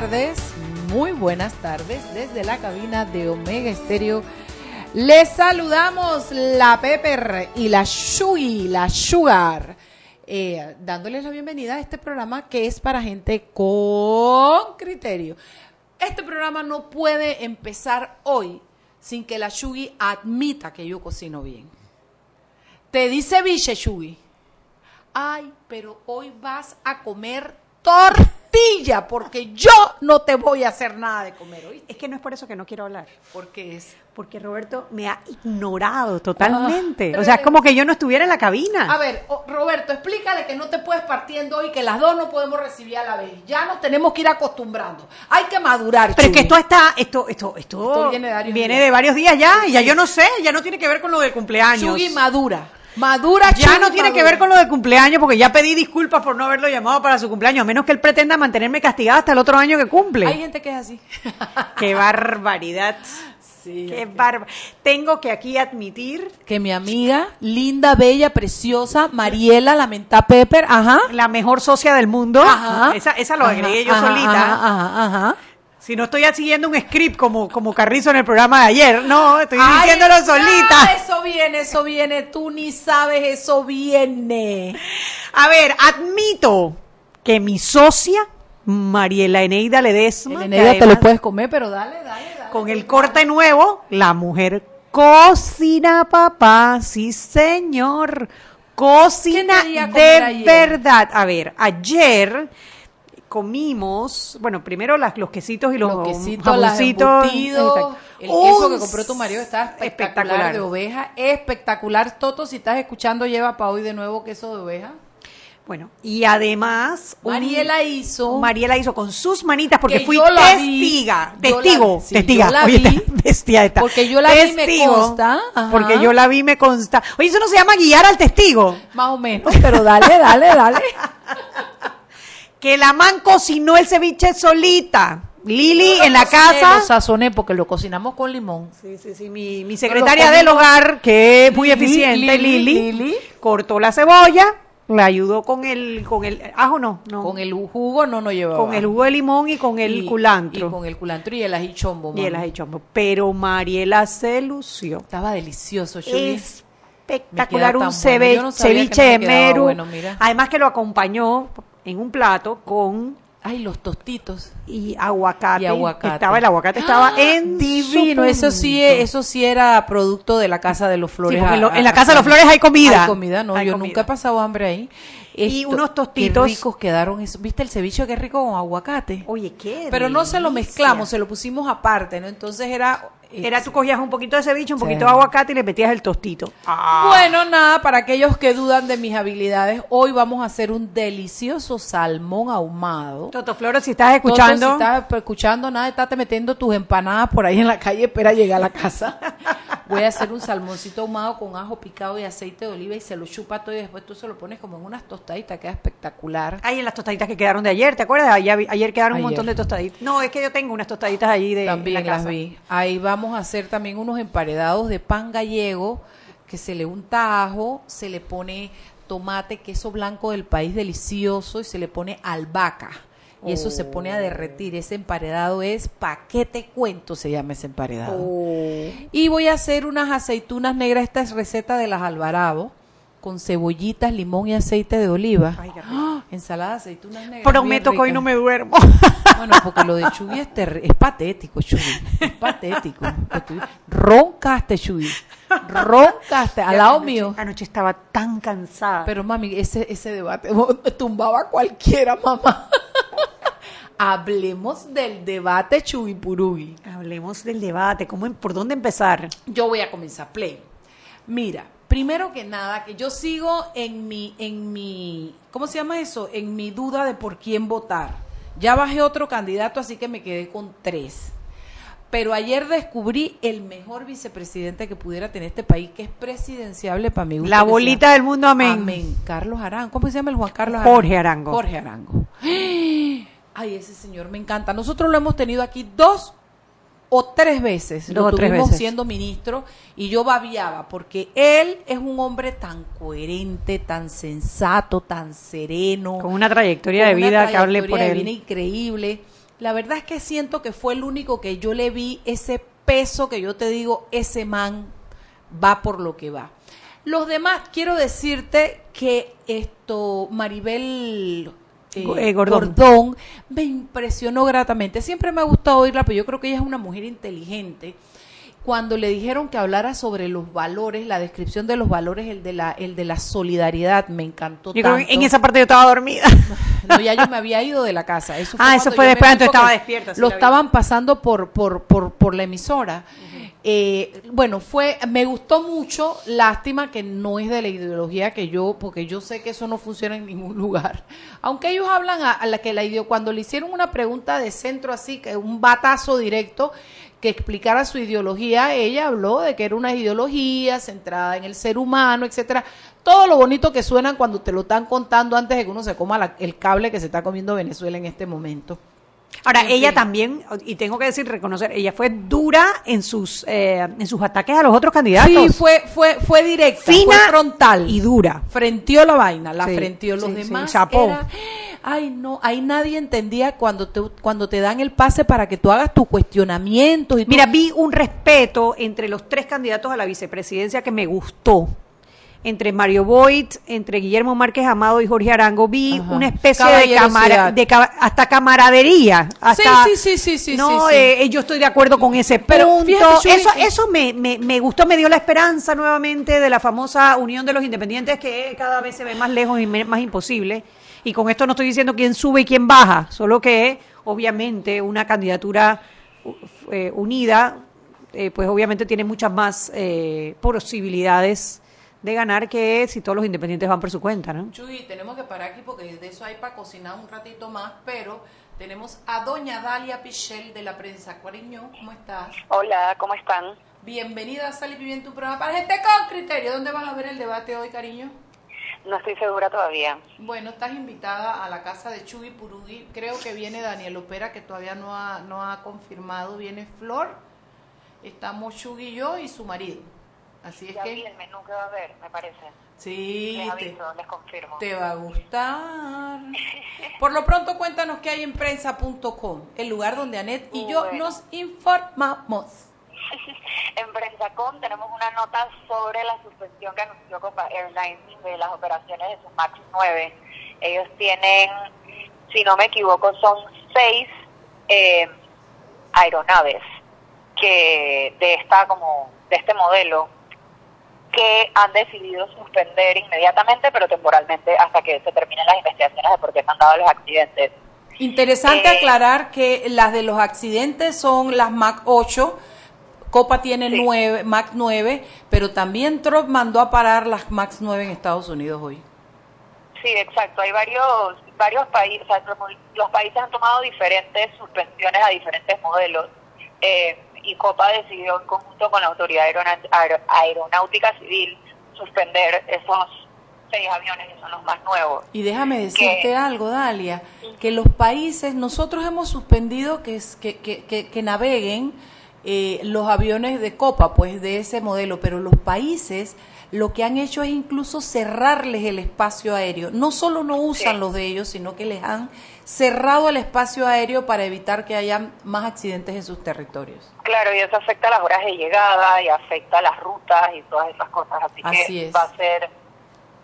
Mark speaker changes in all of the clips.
Speaker 1: Tardes, muy buenas tardes desde la cabina de Omega Estéreo. Les saludamos la Pepper y la Shui, la Sugar, eh, dándoles la bienvenida a este programa que es para gente con criterio. Este programa no puede empezar hoy sin que la Shugi admita que yo cocino bien. Te dice biche Shugi, ay, pero hoy vas a comer porque yo no te voy a hacer nada de comer hoy.
Speaker 2: Es que no es por eso que no quiero hablar.
Speaker 1: Porque es
Speaker 2: Porque Roberto me ha ignorado totalmente.
Speaker 1: Ah,
Speaker 2: o sea, es como que yo no estuviera en la cabina.
Speaker 1: A ver, Roberto, explícale que no te puedes partiendo hoy, que las dos no podemos recibir a la vez. Ya nos tenemos que ir acostumbrando. Hay que madurar.
Speaker 2: Pero es que esto está, esto, esto, esto,
Speaker 1: Esto viene de varios
Speaker 2: viene
Speaker 1: días.
Speaker 2: de varios días ya, y ya yo no sé, ya no tiene que ver con lo del cumpleaños.
Speaker 1: Chuy madura. Madura,
Speaker 2: ya no tiene que ver con lo del cumpleaños, porque ya pedí disculpas por no haberlo llamado para su cumpleaños, a menos que él pretenda mantenerme castigada hasta el otro año que cumple.
Speaker 1: Hay gente que es así.
Speaker 2: Qué barbaridad.
Speaker 1: Sí.
Speaker 2: Qué bárbaro. Tengo que aquí admitir
Speaker 1: Que mi amiga, linda, bella, preciosa, Mariela, la menta Pepper, ajá.
Speaker 2: la mejor socia del mundo.
Speaker 1: Ajá.
Speaker 2: Esa, esa lo
Speaker 1: Ajá,
Speaker 2: agregué yo
Speaker 1: ajá,
Speaker 2: solita.
Speaker 1: Ajá, ajá, ajá.
Speaker 2: Si no estoy siguiendo un script como, como Carrizo en el programa de ayer, no, estoy
Speaker 1: Ay,
Speaker 2: diciéndolo solita.
Speaker 1: eso viene, eso viene. Tú ni sabes, eso viene.
Speaker 2: A ver, admito que mi socia, Mariela Eneida Ledesma,
Speaker 1: El Eneida te lo puedes comer, pero dale, dale, dale.
Speaker 2: con el corte nuevo, la mujer cocina, papá, sí señor, cocina
Speaker 1: ¿Qué te di a comer
Speaker 2: de verdad. A ver, ayer comimos, bueno, primero las, los quesitos y los
Speaker 1: Los quesitos, embutidos, el queso
Speaker 2: Un
Speaker 1: que compró tu marido está espectacular,
Speaker 2: espectacular.
Speaker 1: de oveja, espectacular. Toto, si estás escuchando, lleva para hoy de nuevo queso de oveja.
Speaker 2: Bueno, y además un-
Speaker 1: Mariela hizo
Speaker 2: Mariela hizo con sus manitas porque
Speaker 1: Que
Speaker 2: fui
Speaker 1: vi,
Speaker 2: testiga,
Speaker 1: yo la-
Speaker 2: testigo,
Speaker 1: sí,
Speaker 2: testiga.
Speaker 1: yo la
Speaker 2: Oye,
Speaker 1: vi,
Speaker 2: bestia esta.
Speaker 1: porque yo la vi, me
Speaker 2: Testigo,
Speaker 1: consta, ajá.
Speaker 2: Porque yo la vi me consta. Oye, eso no se llama guiar al testigo.
Speaker 1: más o menos, pero dale, dale, dale.
Speaker 2: Que la man cocinó el ceviche solita. Lili en la
Speaker 1: Lo
Speaker 2: casa.
Speaker 1: sazoné porque lo cocinamos con limón.
Speaker 2: Sí, sí, sí. Mi, mi secretaria del hogar, que es muy
Speaker 1: Lili,
Speaker 2: eficiente,
Speaker 1: Lili,
Speaker 2: Lili,
Speaker 1: Lili.
Speaker 2: cortó la cebolla, la ayudó con el, con el, ajo no, no.
Speaker 1: Con el jugo no nos llevaba.
Speaker 2: con el jugo de limón y con el
Speaker 1: Y-
Speaker 2: culantro.
Speaker 1: Y con el culantro y el ají chombo.
Speaker 2: Y el ají chombo. Pero Mariela se lució.
Speaker 1: Estaba delicioso, Chuy.
Speaker 2: Espectacular,
Speaker 1: Me queda
Speaker 2: un
Speaker 1: no que
Speaker 2: ceviche
Speaker 1: no
Speaker 2: de meru.
Speaker 1: bueno, mira.
Speaker 2: Además que lo acompañó en un plato con
Speaker 1: Ay, los tostitos.
Speaker 2: y aguacate.
Speaker 1: Y aguacate.
Speaker 2: Estaba, el aguacate estaba
Speaker 1: ¡Ah!
Speaker 2: en
Speaker 1: divino. Eso sí, es- eso sí era producto de la casa de los
Speaker 2: Sí,
Speaker 1: flores.
Speaker 2: porque
Speaker 1: a-
Speaker 2: lo-
Speaker 1: a-
Speaker 2: en la
Speaker 1: a-
Speaker 2: casa de los flores hay comida.
Speaker 1: Hay comida, no,
Speaker 2: Hay
Speaker 1: yo
Speaker 2: comida.
Speaker 1: nunca he pasado hambre ahí.
Speaker 2: Y unos tostitos.
Speaker 1: Qué ricos quedaron. eso. ¿Viste el ceviche qué rico con aguacate?
Speaker 2: Oye, qué
Speaker 1: Pero no se lo mezclamos, se lo pusimos aparte, ¿no? Entonces era... eh,
Speaker 2: Era tú cogías un poquito de ceviche, un
Speaker 1: Sí.
Speaker 2: poquito de aguacate y le metías el tostito.
Speaker 1: Bueno, nada, para aquellos que dudan de mis habilidades, hoy vamos a hacer un delicioso salmón ahumado.
Speaker 2: Toto Flores, si estás escuchando,
Speaker 1: Toto, si estás escuchando nada, estate metiendo tus empanadas por ahí en la calle, espera llegar a la casa. Voy a hacer un salmoncito ahumado con ajo picado y aceite de oliva y se lo chupa todo y después tú se lo pones como en unas tostaditas, queda espectacular.
Speaker 2: Hay en las tostaditas que quedaron de ayer, ¿te acuerdas? Ayer, ayer quedaron un montón de tostaditas. No, es que yo tengo unas tostaditas allí de
Speaker 1: También
Speaker 2: la
Speaker 1: las vi. Ahí vamos a hacer también unos emparedados de pan gallego que se le unta ajo, se le pone tomate, queso blanco del país delicioso y se le pone albahaca. Y eso se pone a derretir. Ese emparedado es, ¿pa' qué te cuento? Se llama ese emparedado.
Speaker 2: Oh.
Speaker 1: Y voy a hacer unas aceitunas negras. Esta es receta de las Alvarado. Con cebollitas, limón y aceite de oliva.
Speaker 2: Ay.
Speaker 1: ¡Ah! Ensalada de aceitunas negras.
Speaker 2: Prometo que hoy no me duermo.
Speaker 1: Bueno, porque lo de Chuy es, es patético, Chuy. Es patético. Roncaste, Chuy. Roncaste al lado
Speaker 2: Anoche-
Speaker 1: mío.
Speaker 2: Anoche estaba tan cansada.
Speaker 1: Pero mami, ese, ese debate tumbaba a cualquiera, mamá. Hablemos del debate Chuy-Purugui.
Speaker 2: Hablemos del debate, ¿cómo, em- ¿por dónde empezar?
Speaker 1: Yo voy a comenzar, play. Mira, Primero que nada, que yo sigo en mi, en mi, ¿cómo se llama eso? En mi duda de por quién votar. Ya bajé otro candidato, así que me quedé con tres. Pero ayer descubrí el mejor vicepresidente que pudiera tener este país, que es presidenciable para mí.
Speaker 2: La bolita del mundo, amén.
Speaker 1: Amén. Carlos Arango. ¿Cómo se llama el Juan Carlos
Speaker 2: Jorge Arango.
Speaker 1: Jorge Arango. Ay, ese señor me encanta. Nosotros lo hemos tenido aquí dos o tres veces. Lo
Speaker 2: tres veces.
Speaker 1: siendo ministro y yo babiaba porque él es un hombre tan coherente, tan sensato, tan sereno.
Speaker 2: Con una trayectoria de
Speaker 1: con
Speaker 2: vida que hable por
Speaker 1: de
Speaker 2: él.
Speaker 1: vida increíble. La verdad es que siento que fue el único que yo le vi ese peso que yo te digo, ese man va por lo que va. Los demás, quiero decirte que esto, Maribel eh,
Speaker 2: Go- eh, Gordón.
Speaker 1: Gordón me impresionó gratamente. Siempre me ha gustado oírla, pero yo creo que ella es una mujer inteligente. Cuando le dijeron que hablara sobre los valores, la descripción de los valores, el de la, el de la solidaridad, me encantó
Speaker 2: Yo creo que en esa parte yo estaba dormida.
Speaker 1: No, ya yo me había ido de la casa. Eso
Speaker 2: Ah, eso fue
Speaker 1: yo me
Speaker 2: después,
Speaker 1: fui
Speaker 2: entonces estaba despierta,
Speaker 1: Lo
Speaker 2: vi.
Speaker 1: estaban pasando por, por, por, por la emisora. Eh, bueno, fue, me gustó mucho, lástima que no es de la ideología que yo, porque yo sé que eso no funciona en ningún lugar. Aunque ellos hablan a, la que la cuando le hicieron una pregunta de centro así, que un batazo directo, que explicara su ideología, ella habló de que era una ideología centrada en el ser humano, etcétera. Todo lo bonito que suenan cuando te lo están contando antes de que uno se coma la- el cable que se está comiendo Venezuela en este momento.
Speaker 2: Ahora, ella también, y tengo que decir, reconocer, ella fue dura en sus eh, en sus ataques a los otros candidatos.
Speaker 1: Sí, fue, fue, fue directa,
Speaker 2: Fina
Speaker 1: fue frontal.
Speaker 2: y dura.
Speaker 1: Frenteó la vaina, la
Speaker 2: Sí,
Speaker 1: frenteó. Los demás era, ay no, ahí nadie entendía cuando te, cuando te dan el pase para que tú hagas tus cuestionamientos y
Speaker 2: Mira, vi un respeto entre los tres candidatos a la vicepresidencia que me gustó. Entre Mario Boyd, entre Guillermo Márquez Amado y Jorge Arango, vi
Speaker 1: Ajá.
Speaker 2: una especie de,
Speaker 1: Caballerosidad.
Speaker 2: camara- de ca- hasta camaradería. Hasta,
Speaker 1: sí, sí, sí, sí,
Speaker 2: No,
Speaker 1: sí, sí.
Speaker 2: eh, yo estoy de acuerdo con ese
Speaker 1: Pero
Speaker 2: punto.
Speaker 1: fíjate,
Speaker 2: eso
Speaker 1: eh,
Speaker 2: eso me, me, me gustó, me dio la esperanza nuevamente de la famosa unión de los independientes que cada vez se ve más lejos y más imposible. Y con esto no estoy diciendo quién sube y quién baja, solo que obviamente una candidatura eh, unida, eh, pues obviamente tiene muchas más eh, posibilidades de ganar que si todos los independientes van por su cuenta, ¿no?
Speaker 1: Chuy, tenemos que parar aquí porque de eso hay para cocinar un ratito más, pero tenemos a doña Dalia Pichel de la prensa. Cariño, ¿cómo estás?
Speaker 3: Hola, ¿cómo están?
Speaker 1: Bienvenida a Sal y Pimienta, un programa para gente con criterio. ¿Dónde vas a ver el debate hoy, cariño?
Speaker 3: No estoy segura todavía.
Speaker 1: Bueno, estás invitada a la casa de Chuy Purugui. Creo que viene Daniel Opera, que todavía no ha, no ha confirmado. Viene Flor. Estamos Chuy y yo y su marido. Así es
Speaker 3: Ya vi
Speaker 1: que
Speaker 3: el menú que va a haber, me parece.
Speaker 1: sí,
Speaker 3: Les
Speaker 1: te,
Speaker 3: aviso, les confirmo.
Speaker 1: te va a gustar. Por lo pronto, cuéntanos qué hay en prensa.com, el lugar donde Anet y yo
Speaker 3: Bueno.
Speaker 1: nos informamos.
Speaker 3: En Prensacom tenemos una nota sobre la suspensión que anunció Copa Airlines de las operaciones de su MAX 9. Ellos tienen, si no me equivoco, son seis eh, aeronaves que de esta como de este modelo que han decidido suspender inmediatamente, pero temporalmente hasta que se terminen las investigaciones de por qué se han dado los accidentes.
Speaker 1: Interesante
Speaker 3: Eh,
Speaker 1: aclarar que las de los accidentes son las Mac 8, Copa tiene
Speaker 3: Sí.
Speaker 1: 9, Mac 9, pero también Trump mandó a parar las Max 9 en Estados Unidos hoy.
Speaker 3: Sí, exacto. Hay varios varios países, o sea, como los países han tomado diferentes suspensiones a diferentes modelos. Eh, y Copa decidió en conjunto con la Autoridad Aeronáutica Civil suspender esos seis aviones que son los más nuevos.
Speaker 1: Y déjame decirte
Speaker 3: Que-
Speaker 1: algo, Dalia, que los países, nosotros hemos suspendido que, que, que naveguen eh, los aviones de Copa, pues de ese modelo, pero los países lo que han hecho es incluso cerrarles el espacio aéreo. No solo no usan
Speaker 3: Sí.
Speaker 1: los de ellos, sino que les han cerrado el espacio aéreo para evitar que haya más accidentes en sus territorios.
Speaker 3: Claro, y eso afecta las horas de llegada y afecta las rutas y todas esas cosas. Así,
Speaker 1: Así
Speaker 3: que
Speaker 1: es.
Speaker 3: va a ser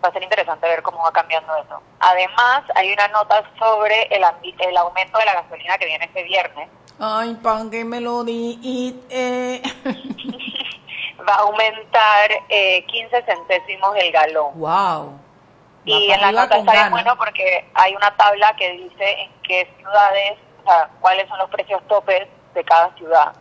Speaker 3: va a ser interesante ver cómo va cambiando eso. Además, hay una nota sobre el, el aumento de la gasolina que viene este viernes.
Speaker 1: Ay, pan que me lo di. eh.
Speaker 3: Va a aumentar eh, 15 centésimos el galón.
Speaker 1: wow.
Speaker 3: Y en la nota está bien bueno porque hay una tabla que dice en qué ciudades, o sea, cuáles son los precios topes de cada ciudad.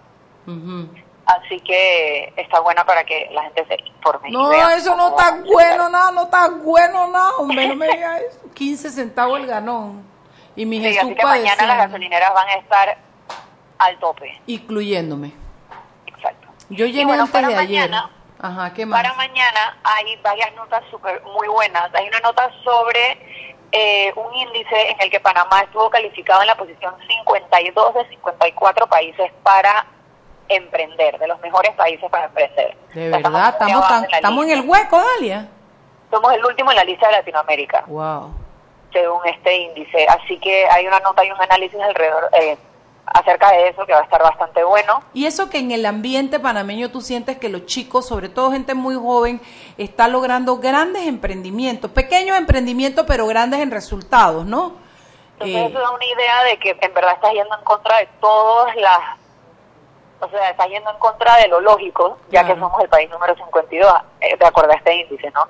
Speaker 1: Ujú.
Speaker 3: Así que está buena para que la gente se informe.
Speaker 1: No, eso no está bueno, nada, no está bueno, nada, hombre, no me digas eso. 15 centavos el ganón. Y mi
Speaker 3: Sí,
Speaker 1: Jesús
Speaker 3: así que mañana las gasolineras van a estar al tope.
Speaker 1: incluyéndome.
Speaker 3: Exacto.
Speaker 1: Yo
Speaker 3: Y
Speaker 1: llené
Speaker 3: bueno,
Speaker 1: antes
Speaker 3: para
Speaker 1: de ayer.
Speaker 3: mañana-
Speaker 1: Ajá, ¿qué más?
Speaker 3: Para mañana hay varias notas super, muy buenas. Hay una nota sobre eh, un índice en el que Panamá estuvo calificado en la posición 52 de 54 países para emprender, de los mejores países para emprender.
Speaker 1: De
Speaker 3: O sea,
Speaker 1: verdad, estamos, tan-
Speaker 3: la
Speaker 1: estamos en el hueco, Dalia.
Speaker 3: Somos el último en la lista de Latinoamérica,
Speaker 1: Wow.
Speaker 3: según este índice. Así que hay una nota y un análisis alrededor eh, acerca de eso que va a estar bastante bueno.
Speaker 1: Y eso que en el ambiente panameño tú sientes que los chicos, sobre todo gente muy joven, está logrando grandes emprendimientos, pequeños emprendimientos, pero grandes en resultados, ¿no?
Speaker 3: Entonces
Speaker 1: Eh,
Speaker 3: eso da una idea de que en verdad estás yendo en contra de todas las... O sea, estás yendo en contra de lo lógico, ya
Speaker 1: Claro.
Speaker 3: que somos el país número 52, eh, de acuerdo a este índice, ¿no?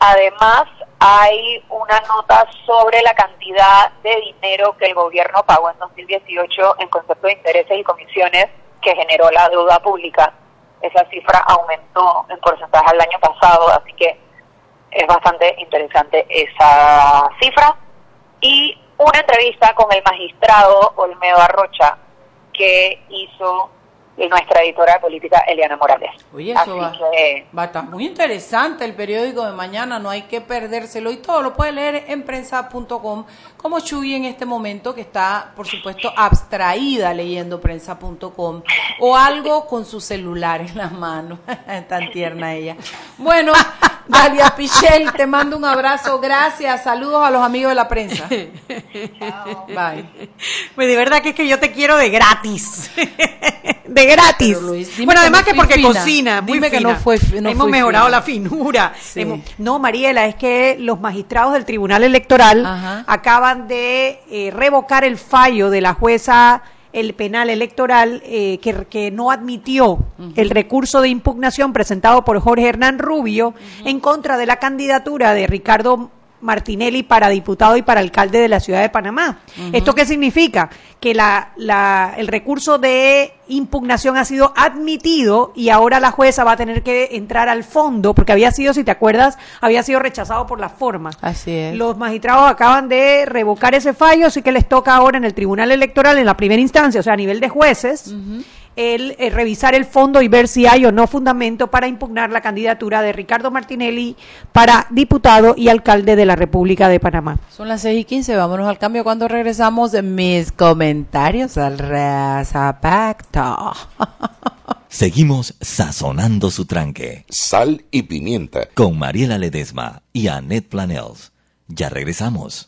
Speaker 3: Además, hay una nota sobre la cantidad de dinero que el gobierno pagó en 2018 en concepto de intereses y comisiones que generó la deuda pública. Esa cifra aumentó en porcentaje al año pasado, así que es bastante interesante esa cifra. Y una entrevista con el magistrado Olmedo Arrocha que hizo nuestra editora política Eliana Morales.
Speaker 1: Oye, eso va,
Speaker 3: que
Speaker 1: va a estar muy interesante el periódico de mañana, no hay que perdérselo y todo lo puede leer en prensa.com como Chuy en este momento que está, por supuesto, abstraída leyendo prensa.com o algo con su celular en las manos. Tan tierna ella. Bueno, Dalia Pichel, te mando un abrazo, gracias, saludos a los amigos de la prensa. Bye.
Speaker 2: Pues de verdad que es que yo te quiero de gratis. de gratis.
Speaker 1: Luis,
Speaker 2: bueno, además que porque
Speaker 1: fina.
Speaker 2: cocina. muy
Speaker 1: Dime que no fue no
Speaker 2: Hemos
Speaker 1: fui
Speaker 2: mejorado
Speaker 1: fina.
Speaker 2: la finura.
Speaker 1: Sí.
Speaker 2: Hemos- no, Mariela, es que los magistrados del Tribunal Electoral
Speaker 1: Ajá.
Speaker 2: Acaban de eh, revocar el fallo de la jueza el penal electoral eh, que, que no admitió el recurso de impugnación presentado por Jorge Hernán Rubio en contra de la candidatura de Ricardo Martinelli para diputado y para alcalde de la ciudad de Panamá. ¿Esto qué significa? Que la, la, el recurso de impugnación ha sido admitido y ahora la jueza va a tener que entrar al fondo, porque había sido, si te acuerdas, había sido rechazado por la forma.
Speaker 1: Así es.
Speaker 2: Los magistrados acaban de revocar ese fallo, así que les toca ahora en el Tribunal Electoral, en la primera instancia, o sea, a nivel de jueces, el, eh, revisar el fondo y ver si hay o no fundamento para impugnar la candidatura de Ricardo Martinelli para diputado y alcalde de la República de Panamá.
Speaker 1: Son las 6 y 15, vámonos al cambio cuando regresamos de mis comentarios al Razapacto.
Speaker 4: Seguimos sazonando su tranque
Speaker 5: Sal y pimienta.
Speaker 4: con Mariela Ledesma y Annette Planels. Ya regresamos.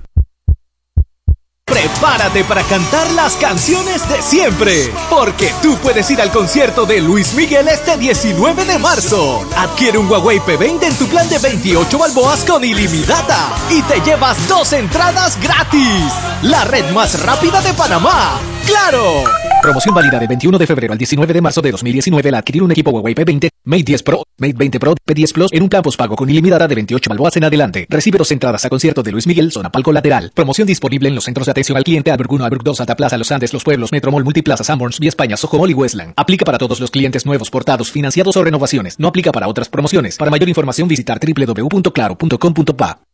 Speaker 6: Prepárate para cantar las canciones de siempre, porque tú puedes ir al concierto de Luis Miguel este 19 de marzo. Adquiere un Huawei P20 en tu plan de 28 balboas con ilimitada y te llevas dos entradas gratis. La red más rápida de Panamá. ¡Claro! Promoción válida del 21 de febrero al 19 de marzo de 2019 al adquirir un equipo Huawei P20, Mate 10 Pro, Mate 20 Pro, P10 Plus en un plan pago con ilimitada de 28 balboas en adelante. Recibe dos entradas a concierto de Luis Miguel, zona palco lateral. Promoción disponible en los centros de atención al cliente Albert 1, Albert 2, Santa Plaza, Los Andes, Los Pueblos, Metromol, Multiplaza, Sanborns, Vía España, Sojomol y Westland. Aplica para todos los clientes nuevos, portados, financiados o renovaciones. No aplica para otras promociones. Para mayor información visitar www.claro.com.pa.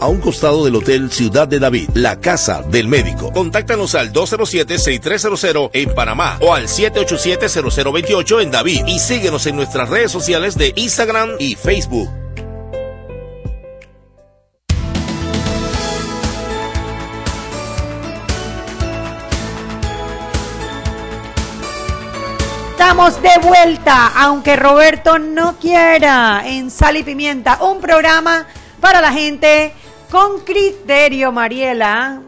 Speaker 7: a un costado del Hotel Ciudad de David, la casa del médico.
Speaker 8: Contáctanos al 207-6300 en Panamá o al 787-0028 en David y síguenos en nuestras redes sociales de Instagram y Facebook.
Speaker 2: Estamos de vuelta, aunque Roberto no quiera, en Sal y Pimienta, un programa para la gente con criterio, Mariela.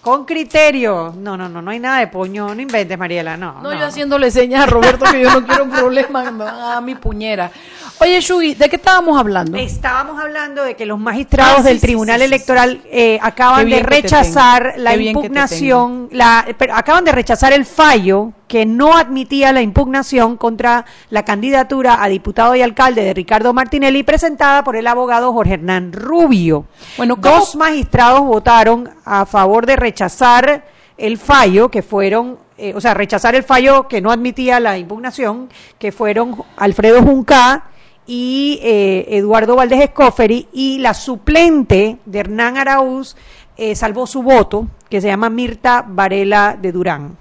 Speaker 2: Con criterio. No, no, no, no hay nada de puño. No inventes, Mariela, no.
Speaker 1: No, yo haciéndole señas a Roberto que yo no quiero problemas, me van a dar mi puñera. Oye, Shugi, ¿de qué estábamos hablando?
Speaker 2: Estábamos hablando de que los magistrados
Speaker 1: Ah, sí,
Speaker 2: del Tribunal
Speaker 1: sí, sí,
Speaker 2: Electoral eh, acaban de rechazar la impugnación, la, pero acaban de rechazar el fallo que no admitía la impugnación contra la candidatura a diputado y alcalde de Ricardo Martinelli presentada por el abogado Jorge Hernán Rubio.
Speaker 1: Bueno, ¿cómo-
Speaker 2: dos magistrados votaron a favor de rechazar el fallo que fueron eh, o sea, rechazar el fallo que no admitía la impugnación, que fueron Alfredo Junca y eh, Eduardo Valdés Escoferi, y la suplente de Hernán Araúz eh, salvó su voto, que se llama Mirta Varela de Durán.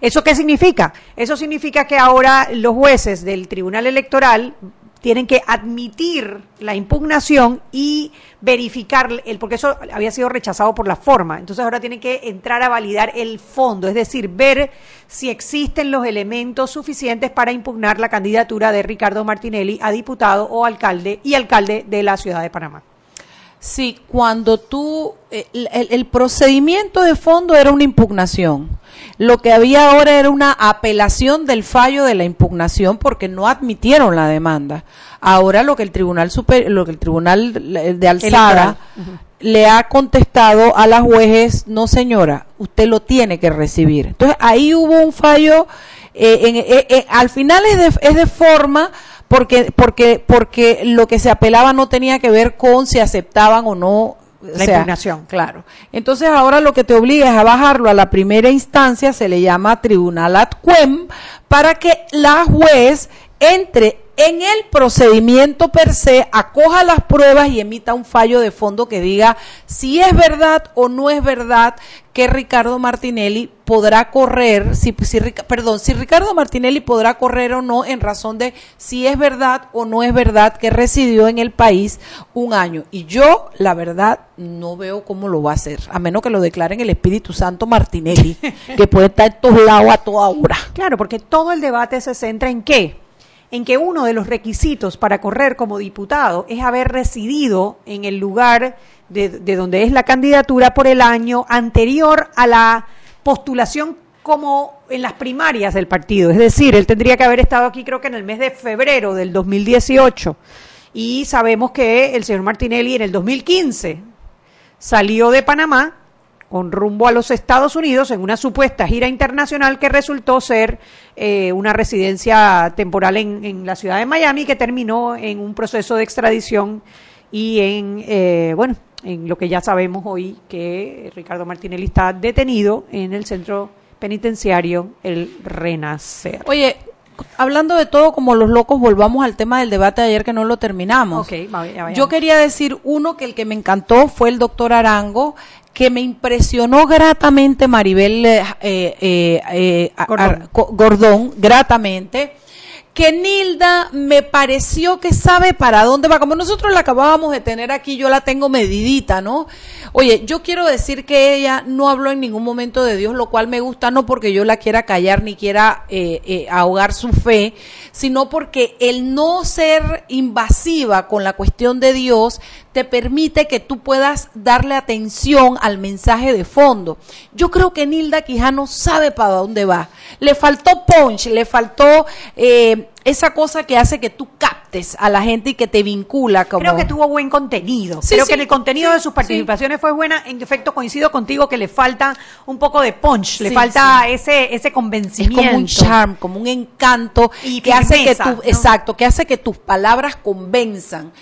Speaker 2: ¿Eso qué significa? Eso significa que ahora los jueces del Tribunal Electoral tienen que admitir la impugnación y verificar el porque eso había sido rechazado por la forma. Entonces ahora tienen que entrar a validar el fondo, es decir, ver si existen los elementos suficientes para impugnar la candidatura de Ricardo Martinelli a diputado o alcalde y alcalde de la ciudad de Panamá.
Speaker 1: Sí, cuando tú, eh, el, el procedimiento de fondo era una impugnación. Lo que había ahora era una apelación del fallo de la impugnación porque no admitieron la demanda. Ahora lo que el tribunal super, lo que el tribunal de alzada le ha contestado a las jueces, no señora, usted lo tiene que recibir. Entonces ahí hubo un fallo, eh, en- eh, eh, al final es de, es de forma porque, porque, porque lo que se apelaba no tenía que ver con si aceptaban o no. O
Speaker 2: La
Speaker 1: sea,
Speaker 2: impugnación.
Speaker 1: Claro. Entonces ahora lo que te obliga es a bajarlo a la primera instancia, se le llama tribunal ad quem, para que la juez entre en el procedimiento per se, acoja las pruebas y emita un fallo de fondo que diga si es verdad o no es verdad que Ricardo Martinelli podrá correr, si, si, perdón, si Ricardo Martinelli podrá correr o no en razón de si es verdad o no es verdad que residió en el país un año. Y yo, la verdad, no veo cómo lo va a hacer, a menos que lo declaren el Espíritu Santo Martinelli, que puede estar en todos lados a toda hora.
Speaker 2: Claro, porque todo el debate se centra en qué? En que uno de los requisitos para correr como diputado es haber residido en el lugar de, de donde es la candidatura por el año anterior a la postulación como en las primarias del partido. Es decir, él tendría que haber estado aquí creo que en el mes de febrero del 2018. Y sabemos que el señor Martinelli en el 2015 salió de Panamá con rumbo a los Estados Unidos en una supuesta gira internacional que resultó ser eh, una residencia temporal en, en la ciudad de Miami que terminó en un proceso de extradición y en, eh, bueno, en lo que ya sabemos hoy que Ricardo Martinelli está detenido en el centro penitenciario El Renacer.
Speaker 1: Oye, hablando de todo como los locos, volvamos al tema del debate de ayer que no lo terminamos.
Speaker 2: Ok, va- ya vayamos.
Speaker 1: Yo quería decir uno que el que me encantó fue el doctor Arango, que me impresionó gratamente Maribel eh, eh, eh,
Speaker 2: Gordón.
Speaker 1: Co- Gordón, gratamente, que Nilda me pareció que sabe para dónde va. Como nosotros la acabábamos de tener aquí, yo la tengo medidita, ¿no? Oye, yo quiero decir que ella no habló en ningún momento de Dios, lo cual me gusta no porque yo la quiera callar ni quiera eh, eh, ahogar su fe, sino porque el no ser invasiva con la cuestión de Dios te permite que tú puedas darle atención al mensaje de fondo. Yo creo que Nilda Quijano sabe para dónde va. Le faltó punch, le faltó eh, esa cosa que hace que tú captes a la gente y que te vincula. Como...
Speaker 2: Creo que tuvo buen contenido.
Speaker 1: Sí,
Speaker 2: Creo
Speaker 1: sí,
Speaker 2: que el contenido
Speaker 1: sí,
Speaker 2: de sus participaciones fue buena. En efecto, coincido contigo que le falta un poco de punch, le falta ese ese
Speaker 1: es
Speaker 2: convencimiento.
Speaker 1: como un charm, como un encanto
Speaker 2: Y
Speaker 1: que hace que
Speaker 2: firmeza,
Speaker 1: tu,
Speaker 2: ¿no?
Speaker 1: exacto, que hace que tus palabras convenzan.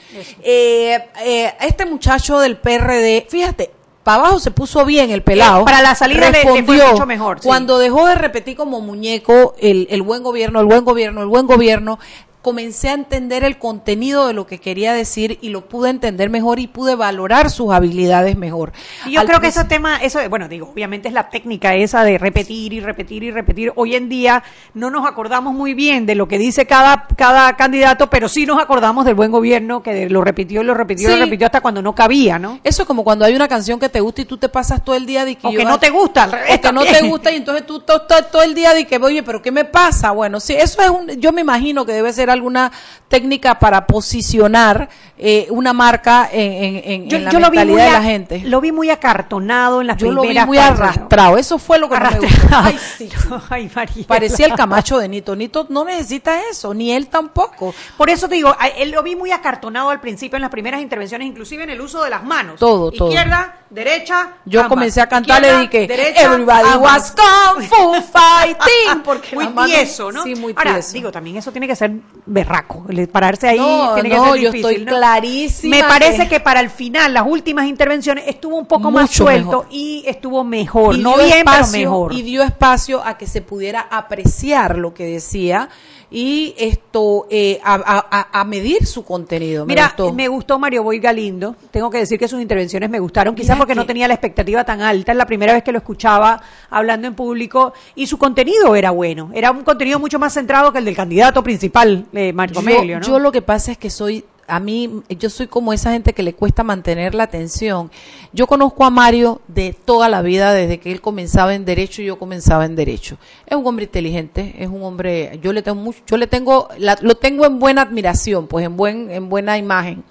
Speaker 1: Eh, eh, este muchacho del PRD, fíjate, para abajo se puso bien el pelado.
Speaker 2: Eh, para la salida le- le fue
Speaker 1: respondió.
Speaker 2: mucho mejor, sí.
Speaker 1: Cuando dejó de repetir como muñeco el, el buen gobierno, el buen gobierno, el buen gobierno, comencé a entender el contenido de lo que quería decir y lo pude entender mejor y pude valorar sus habilidades mejor.
Speaker 2: Y yo
Speaker 1: Al
Speaker 2: creo que ese tema, eso, bueno, digo, obviamente es la técnica esa de repetir y repetir y repetir. Hoy en día no nos acordamos muy bien de lo que dice cada, cada candidato, pero sí nos acordamos del buen gobierno que lo repitió y lo repitió y
Speaker 1: Sí.
Speaker 2: lo repitió hasta cuando no cabía, ¿no?
Speaker 1: Eso es como cuando hay una canción que te gusta y tú te pasas todo el día de que
Speaker 2: O
Speaker 1: yo-
Speaker 2: que no te gusta, al revés
Speaker 1: o que no te gusta y entonces tú to- to- todo el día de que oye pero qué me pasa bueno sí eso es un yo me imagino que debe ser alguna técnica para posicionar eh, una marca en, en- en-
Speaker 2: Yo,
Speaker 1: en la
Speaker 2: yo lo vi
Speaker 1: mentalidad de la gente
Speaker 2: Lo vi muy acartonado en las
Speaker 1: yo lo vi
Speaker 2: primeras
Speaker 1: muy arrastrado eso fue lo que no me gustó
Speaker 2: Arrastrado.
Speaker 1: Ay, sí.
Speaker 2: Ay, Mariela.
Speaker 1: parecía el camacho de Nito Nito no necesita eso ni él tampoco
Speaker 2: Por eso te digo, él lo vi muy acartonado al principio en las primeras intervenciones, inclusive en el uso de las manos.
Speaker 1: Todo, todo.
Speaker 2: Izquierda, derecha.
Speaker 1: yo
Speaker 2: ambas.
Speaker 1: comencé a cantarle
Speaker 2: Izquierda,
Speaker 1: y
Speaker 2: derecha,
Speaker 1: everybody
Speaker 2: ambas.
Speaker 1: was kung fu fighting porque
Speaker 2: muy tieso, ¿no?
Speaker 1: sí muy
Speaker 2: Ahora,
Speaker 1: tieso.
Speaker 2: digo, también eso tiene que ser berraco. Pararse ahí
Speaker 1: No,
Speaker 2: tiene que
Speaker 1: no,
Speaker 2: ser
Speaker 1: yo estoy
Speaker 2: ¿no?
Speaker 1: clarísima
Speaker 2: Me parece
Speaker 1: que-
Speaker 2: que... para el final, las últimas intervenciones, estuvo un poco más suelto
Speaker 1: mejor.
Speaker 2: y estuvo mejor.
Speaker 1: y
Speaker 2: no bien, pero
Speaker 1: espacio-
Speaker 2: mejor.
Speaker 1: Y dio espacio a que se pudiera apreciar lo que decía y esto eh, a, a- a- medir su contenido. Me
Speaker 2: Mira,
Speaker 1: gustó.
Speaker 2: me gustó Mario Boy Galindo. Tengo que decir que sus intervenciones me gustaron, quizás porque
Speaker 1: que-
Speaker 2: no tenía la expectativa tan alta. Es la primera vez que lo escuchaba hablando en público y su contenido era bueno. Era un contenido mucho más centrado que el del candidato principal, eh, Marco
Speaker 1: yo,
Speaker 2: Melio, ¿no?
Speaker 1: yo lo que pasa es que soy, a mí, yo soy como esa gente que le cuesta mantener la atención. Yo conozco a Mario de toda la vida, desde que él comenzaba en Derecho y yo comenzaba en Derecho. Es un hombre inteligente, es un hombre, yo le tengo mucho, yo le tengo, la- lo tengo en buena admiración, pues en buen, en buena imagen.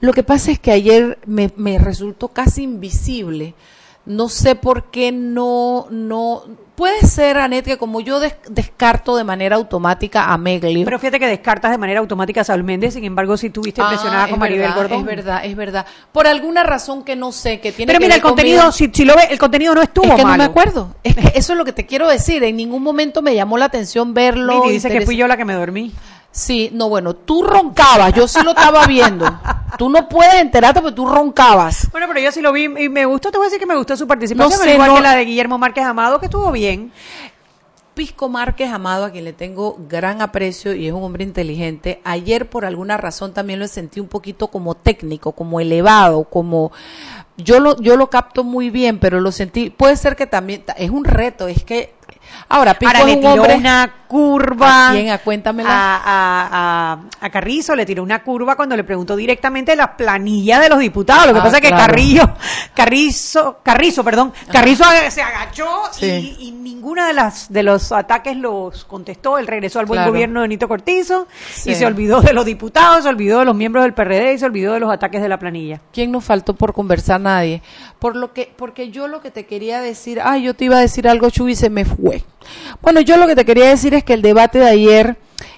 Speaker 1: Lo que pasa es que ayer me, me resultó casi invisible. No sé por qué no, no, puede ser, Anet, que como yo des- descarto de manera automática a Meglio.
Speaker 2: Pero fíjate que descartas de manera automática a Saúl Méndez, sin embargo, si tuviste
Speaker 1: Ah,
Speaker 2: impresionada
Speaker 1: es
Speaker 2: con Maribel
Speaker 1: verdad,
Speaker 2: Gordón.
Speaker 1: Es verdad, es verdad. Por alguna razón que no sé, que tiene
Speaker 2: Pero
Speaker 1: que
Speaker 2: mira,
Speaker 1: ver
Speaker 2: el contenido,
Speaker 1: conmigo.
Speaker 2: si, si lo ve, el contenido no estuvo
Speaker 1: es que no me acuerdo. Es que eso es lo que te quiero decir. En ningún momento me llamó la atención verlo.
Speaker 2: Miri dice que fui yo la que me dormí.
Speaker 1: Sí, no, bueno, tú roncabas, yo sí lo estaba viendo. Tú no puedes enterarte porque tú roncabas.
Speaker 2: Bueno, pero yo sí lo vi y me gustó, te voy a decir que me gustó su participación,
Speaker 1: No sé,
Speaker 2: igual
Speaker 1: no-
Speaker 2: que la de Guillermo Márquez Amado, que estuvo bien.
Speaker 1: Pisco Márquez Amado, a quien le tengo gran aprecio y es un hombre inteligente, ayer por alguna razón también lo sentí un poquito como técnico, como elevado, como yo lo yo lo capto muy bien, pero lo sentí, puede ser que también es un reto, es que ahora Pisco
Speaker 2: Ahora
Speaker 1: es
Speaker 2: le
Speaker 1: un
Speaker 2: tiró
Speaker 1: hombre
Speaker 2: una curva.
Speaker 1: ¿A quién? A cuéntamela.
Speaker 2: A, a- a- a Carrizo le tiró una curva cuando le preguntó directamente la planilla de los diputados. Lo que
Speaker 1: Ah,
Speaker 2: pasa es que
Speaker 1: claro.
Speaker 2: Carrillo, Carrizo, Carrizo, perdón, Carrizo se agachó
Speaker 1: Sí.
Speaker 2: y, y ninguna de las de los ataques los contestó. Él regresó al buen
Speaker 1: Claro.
Speaker 2: gobierno de Nito Cortizo
Speaker 1: Sí.
Speaker 2: y se olvidó de los diputados, se olvidó de los miembros del PRD y se olvidó de los ataques de la planilla.
Speaker 1: ¿Quién nos faltó por conversar? Nadie. Por lo que, porque yo lo que te quería decir, ay, yo te iba a decir algo, Chuy, y se me fue. Bueno, yo lo que te quería decir es que el debate de ayer,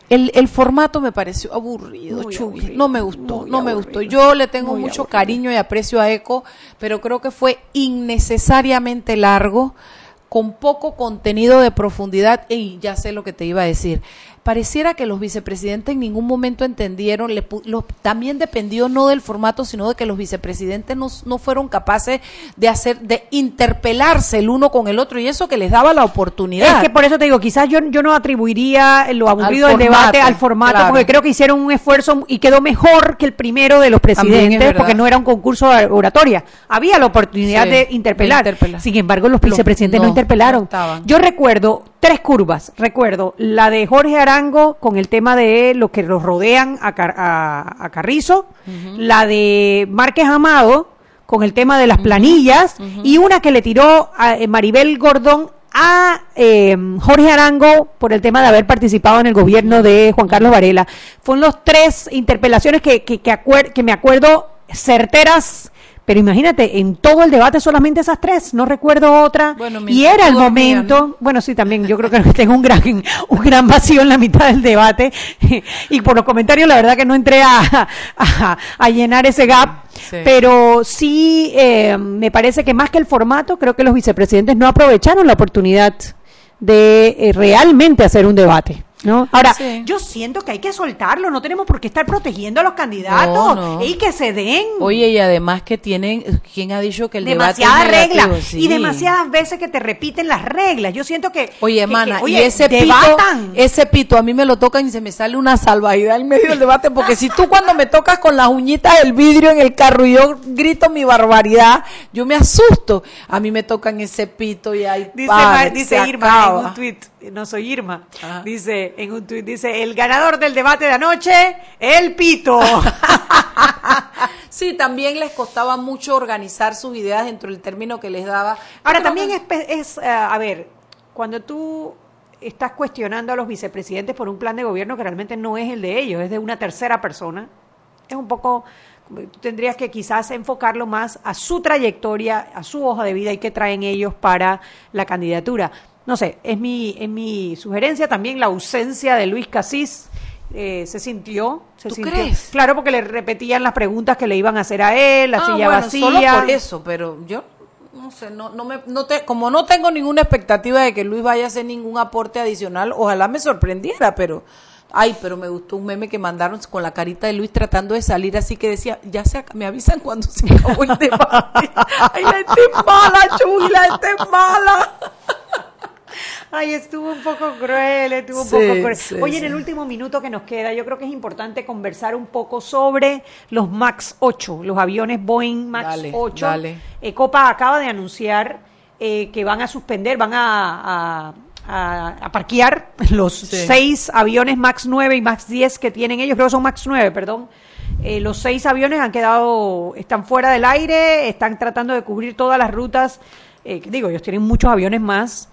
Speaker 1: el, el formato me pareció aburrido,
Speaker 2: Muy
Speaker 1: Chuy.
Speaker 2: aburrido,
Speaker 1: no me gustó, no me
Speaker 2: aburrido,
Speaker 1: gustó. Yo le tengo mucho
Speaker 2: aburrido.
Speaker 1: cariño y aprecio a Eco, pero creo que fue innecesariamente largo, con poco contenido de profundidad, y ya sé lo que te iba a decir. Pareciera que los vicepresidentes en ningún momento entendieron, le los- también dependió no del formato, sino de que los vicepresidentes no, no fueron capaces de hacer, de interpelarse el uno con el otro, y eso que les daba la oportunidad.
Speaker 2: Es que por eso te digo, quizás yo, yo no atribuiría lo aburrido del debate al formato,
Speaker 1: claro.
Speaker 2: porque creo que hicieron un esfuerzo y quedó mejor que el primero de los presidentes, porque no era un concurso de oratoria. Había la oportunidad
Speaker 1: Sí,
Speaker 2: de, interpelar.
Speaker 1: de interpelar.
Speaker 2: Sin embargo, los
Speaker 1: Lo-
Speaker 2: vicepresidentes no,
Speaker 1: no,
Speaker 2: interpelaron.
Speaker 1: no
Speaker 2: yo recuerdo tres curvas, recuerdo, la de Jorge Arango con el tema de lo que los rodean a, Car- a- a Carrizo, la de Márquez Amado con el tema de las planillas y una que le tiró a eh, Maribel Gordón a eh, Jorge Arango por el tema de haber participado en el gobierno de Juan Carlos Varela. Fueron los tres interpelaciones que, que, que que me acuerdo certeras, pero imagínate, en todo el debate solamente esas tres, no recuerdo otra.
Speaker 1: Bueno,
Speaker 2: y era el momento, bueno, sí, también yo creo que tengo un gran, un gran vacío en la mitad del debate y por los comentarios la verdad que no entré a, a, a llenar ese gap,
Speaker 1: Sí.
Speaker 2: pero sí eh, me parece que más que el formato, creo que los vicepresidentes no aprovecharon la oportunidad de eh, realmente hacer un debate. ¿No? Ahora,
Speaker 1: Sí.
Speaker 2: yo siento que hay que soltarlo, no tenemos por qué estar protegiendo a los candidatos
Speaker 1: No, no.
Speaker 2: y que se den
Speaker 1: Oye, y además que tienen, ¿quién ha dicho que el debate es negativo?
Speaker 2: reglas
Speaker 1: Sí.
Speaker 2: y demasiadas veces que te repiten las reglas. Yo siento que
Speaker 1: Oye,
Speaker 2: que-
Speaker 1: mana,
Speaker 2: que,
Speaker 1: y ese pito, ese pito a mí me lo tocan y se me sale una salvajida en medio del debate, porque si tú cuando me tocas con las uñitas del vidrio en el carro y yo grito mi barbaridad, yo me asusto. A mí me tocan ese pito y ahí
Speaker 2: Dice,
Speaker 1: padre,
Speaker 2: Ma-
Speaker 1: se
Speaker 2: dice Irma
Speaker 1: acaba.
Speaker 2: en un tweet, no soy Irma,
Speaker 1: Ajá.
Speaker 2: dice en un tweet, dice, el ganador del debate de anoche, el pito.
Speaker 1: Sí, también les costaba mucho organizar sus ideas dentro del término que les daba.
Speaker 2: Ahora también
Speaker 1: que-
Speaker 2: es, es, eh, a ver, cuando tú estás cuestionando a los vicepresidentes por un plan de gobierno que realmente no es el de ellos, es de una tercera persona, es un poco, tendrías que quizás enfocarlo más a su trayectoria, a su hoja de vida y qué traen ellos para la candidatura. No sé, es mi, es mi sugerencia también la ausencia de Luis Casís. eh, se sintió, se
Speaker 1: ¿Tú
Speaker 2: sintió.
Speaker 1: crees?
Speaker 2: Claro, porque le repetían las preguntas que le iban a hacer a él, la
Speaker 1: Ah,
Speaker 2: silla
Speaker 1: bueno,
Speaker 2: vacía.
Speaker 1: Solo por eso, pero yo no sé, no, no me, no te, como no tengo ninguna expectativa de que Luis vaya a hacer ningún aporte adicional, ojalá me sorprendiera, pero ay, pero me gustó un meme que mandaron con la carita de Luis tratando de salir así que decía, ya se me avisan cuando se acabó el debate. Ay, la gente es mala, Chuy, la gente es mala.
Speaker 2: Ay, estuvo un poco cruel, estuvo un poco cruel.
Speaker 1: sí,
Speaker 2: Oye, en el último minuto que nos queda, yo creo que es importante conversar un poco sobre los MAX 8, los aviones Boeing MAX
Speaker 1: Dale,
Speaker 2: 8.
Speaker 1: dale.
Speaker 2: Eh, Copa acaba de anunciar eh, que van a suspender, van a, a- a- a parquear los
Speaker 1: Sí.
Speaker 2: seis aviones MAX 9 y MAX 10 que tienen ellos, creo que son MAX 9, perdón. Eh, los seis aviones han quedado, están fuera del aire, están tratando de cubrir todas las rutas. eh, digo, ellos tienen muchos aviones más,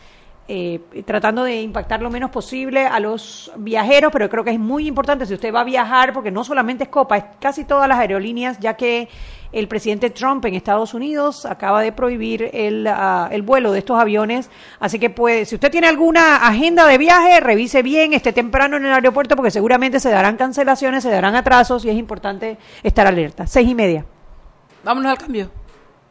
Speaker 2: eh, tratando de impactar lo menos posible a los viajeros, pero creo que es muy importante si usted va a viajar, porque no solamente es Copa, es casi todas las aerolíneas, ya que el presidente Trump en Estados Unidos acaba de prohibir el, ah, el vuelo de estos aviones. Así que puede, si usted tiene alguna agenda de viaje, revise bien, esté temprano en el aeropuerto, porque seguramente se darán cancelaciones, se darán atrasos y es importante estar alerta. Seis y media.
Speaker 1: Vámonos al cambio.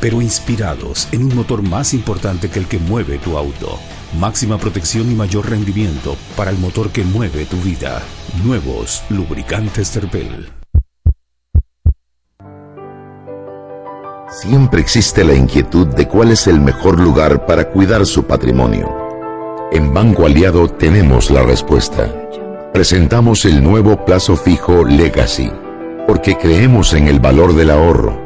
Speaker 9: pero inspirados en un motor más importante que el que mueve tu auto. Máxima protección y mayor rendimiento para el motor que mueve tu vida. Nuevos lubricantes Terpel.
Speaker 5: Siempre existe la inquietud de cuál es el mejor lugar para cuidar su patrimonio. En Banco Aliado tenemos la respuesta. Presentamos el nuevo plazo fijo Legacy, porque creemos en el valor del ahorro,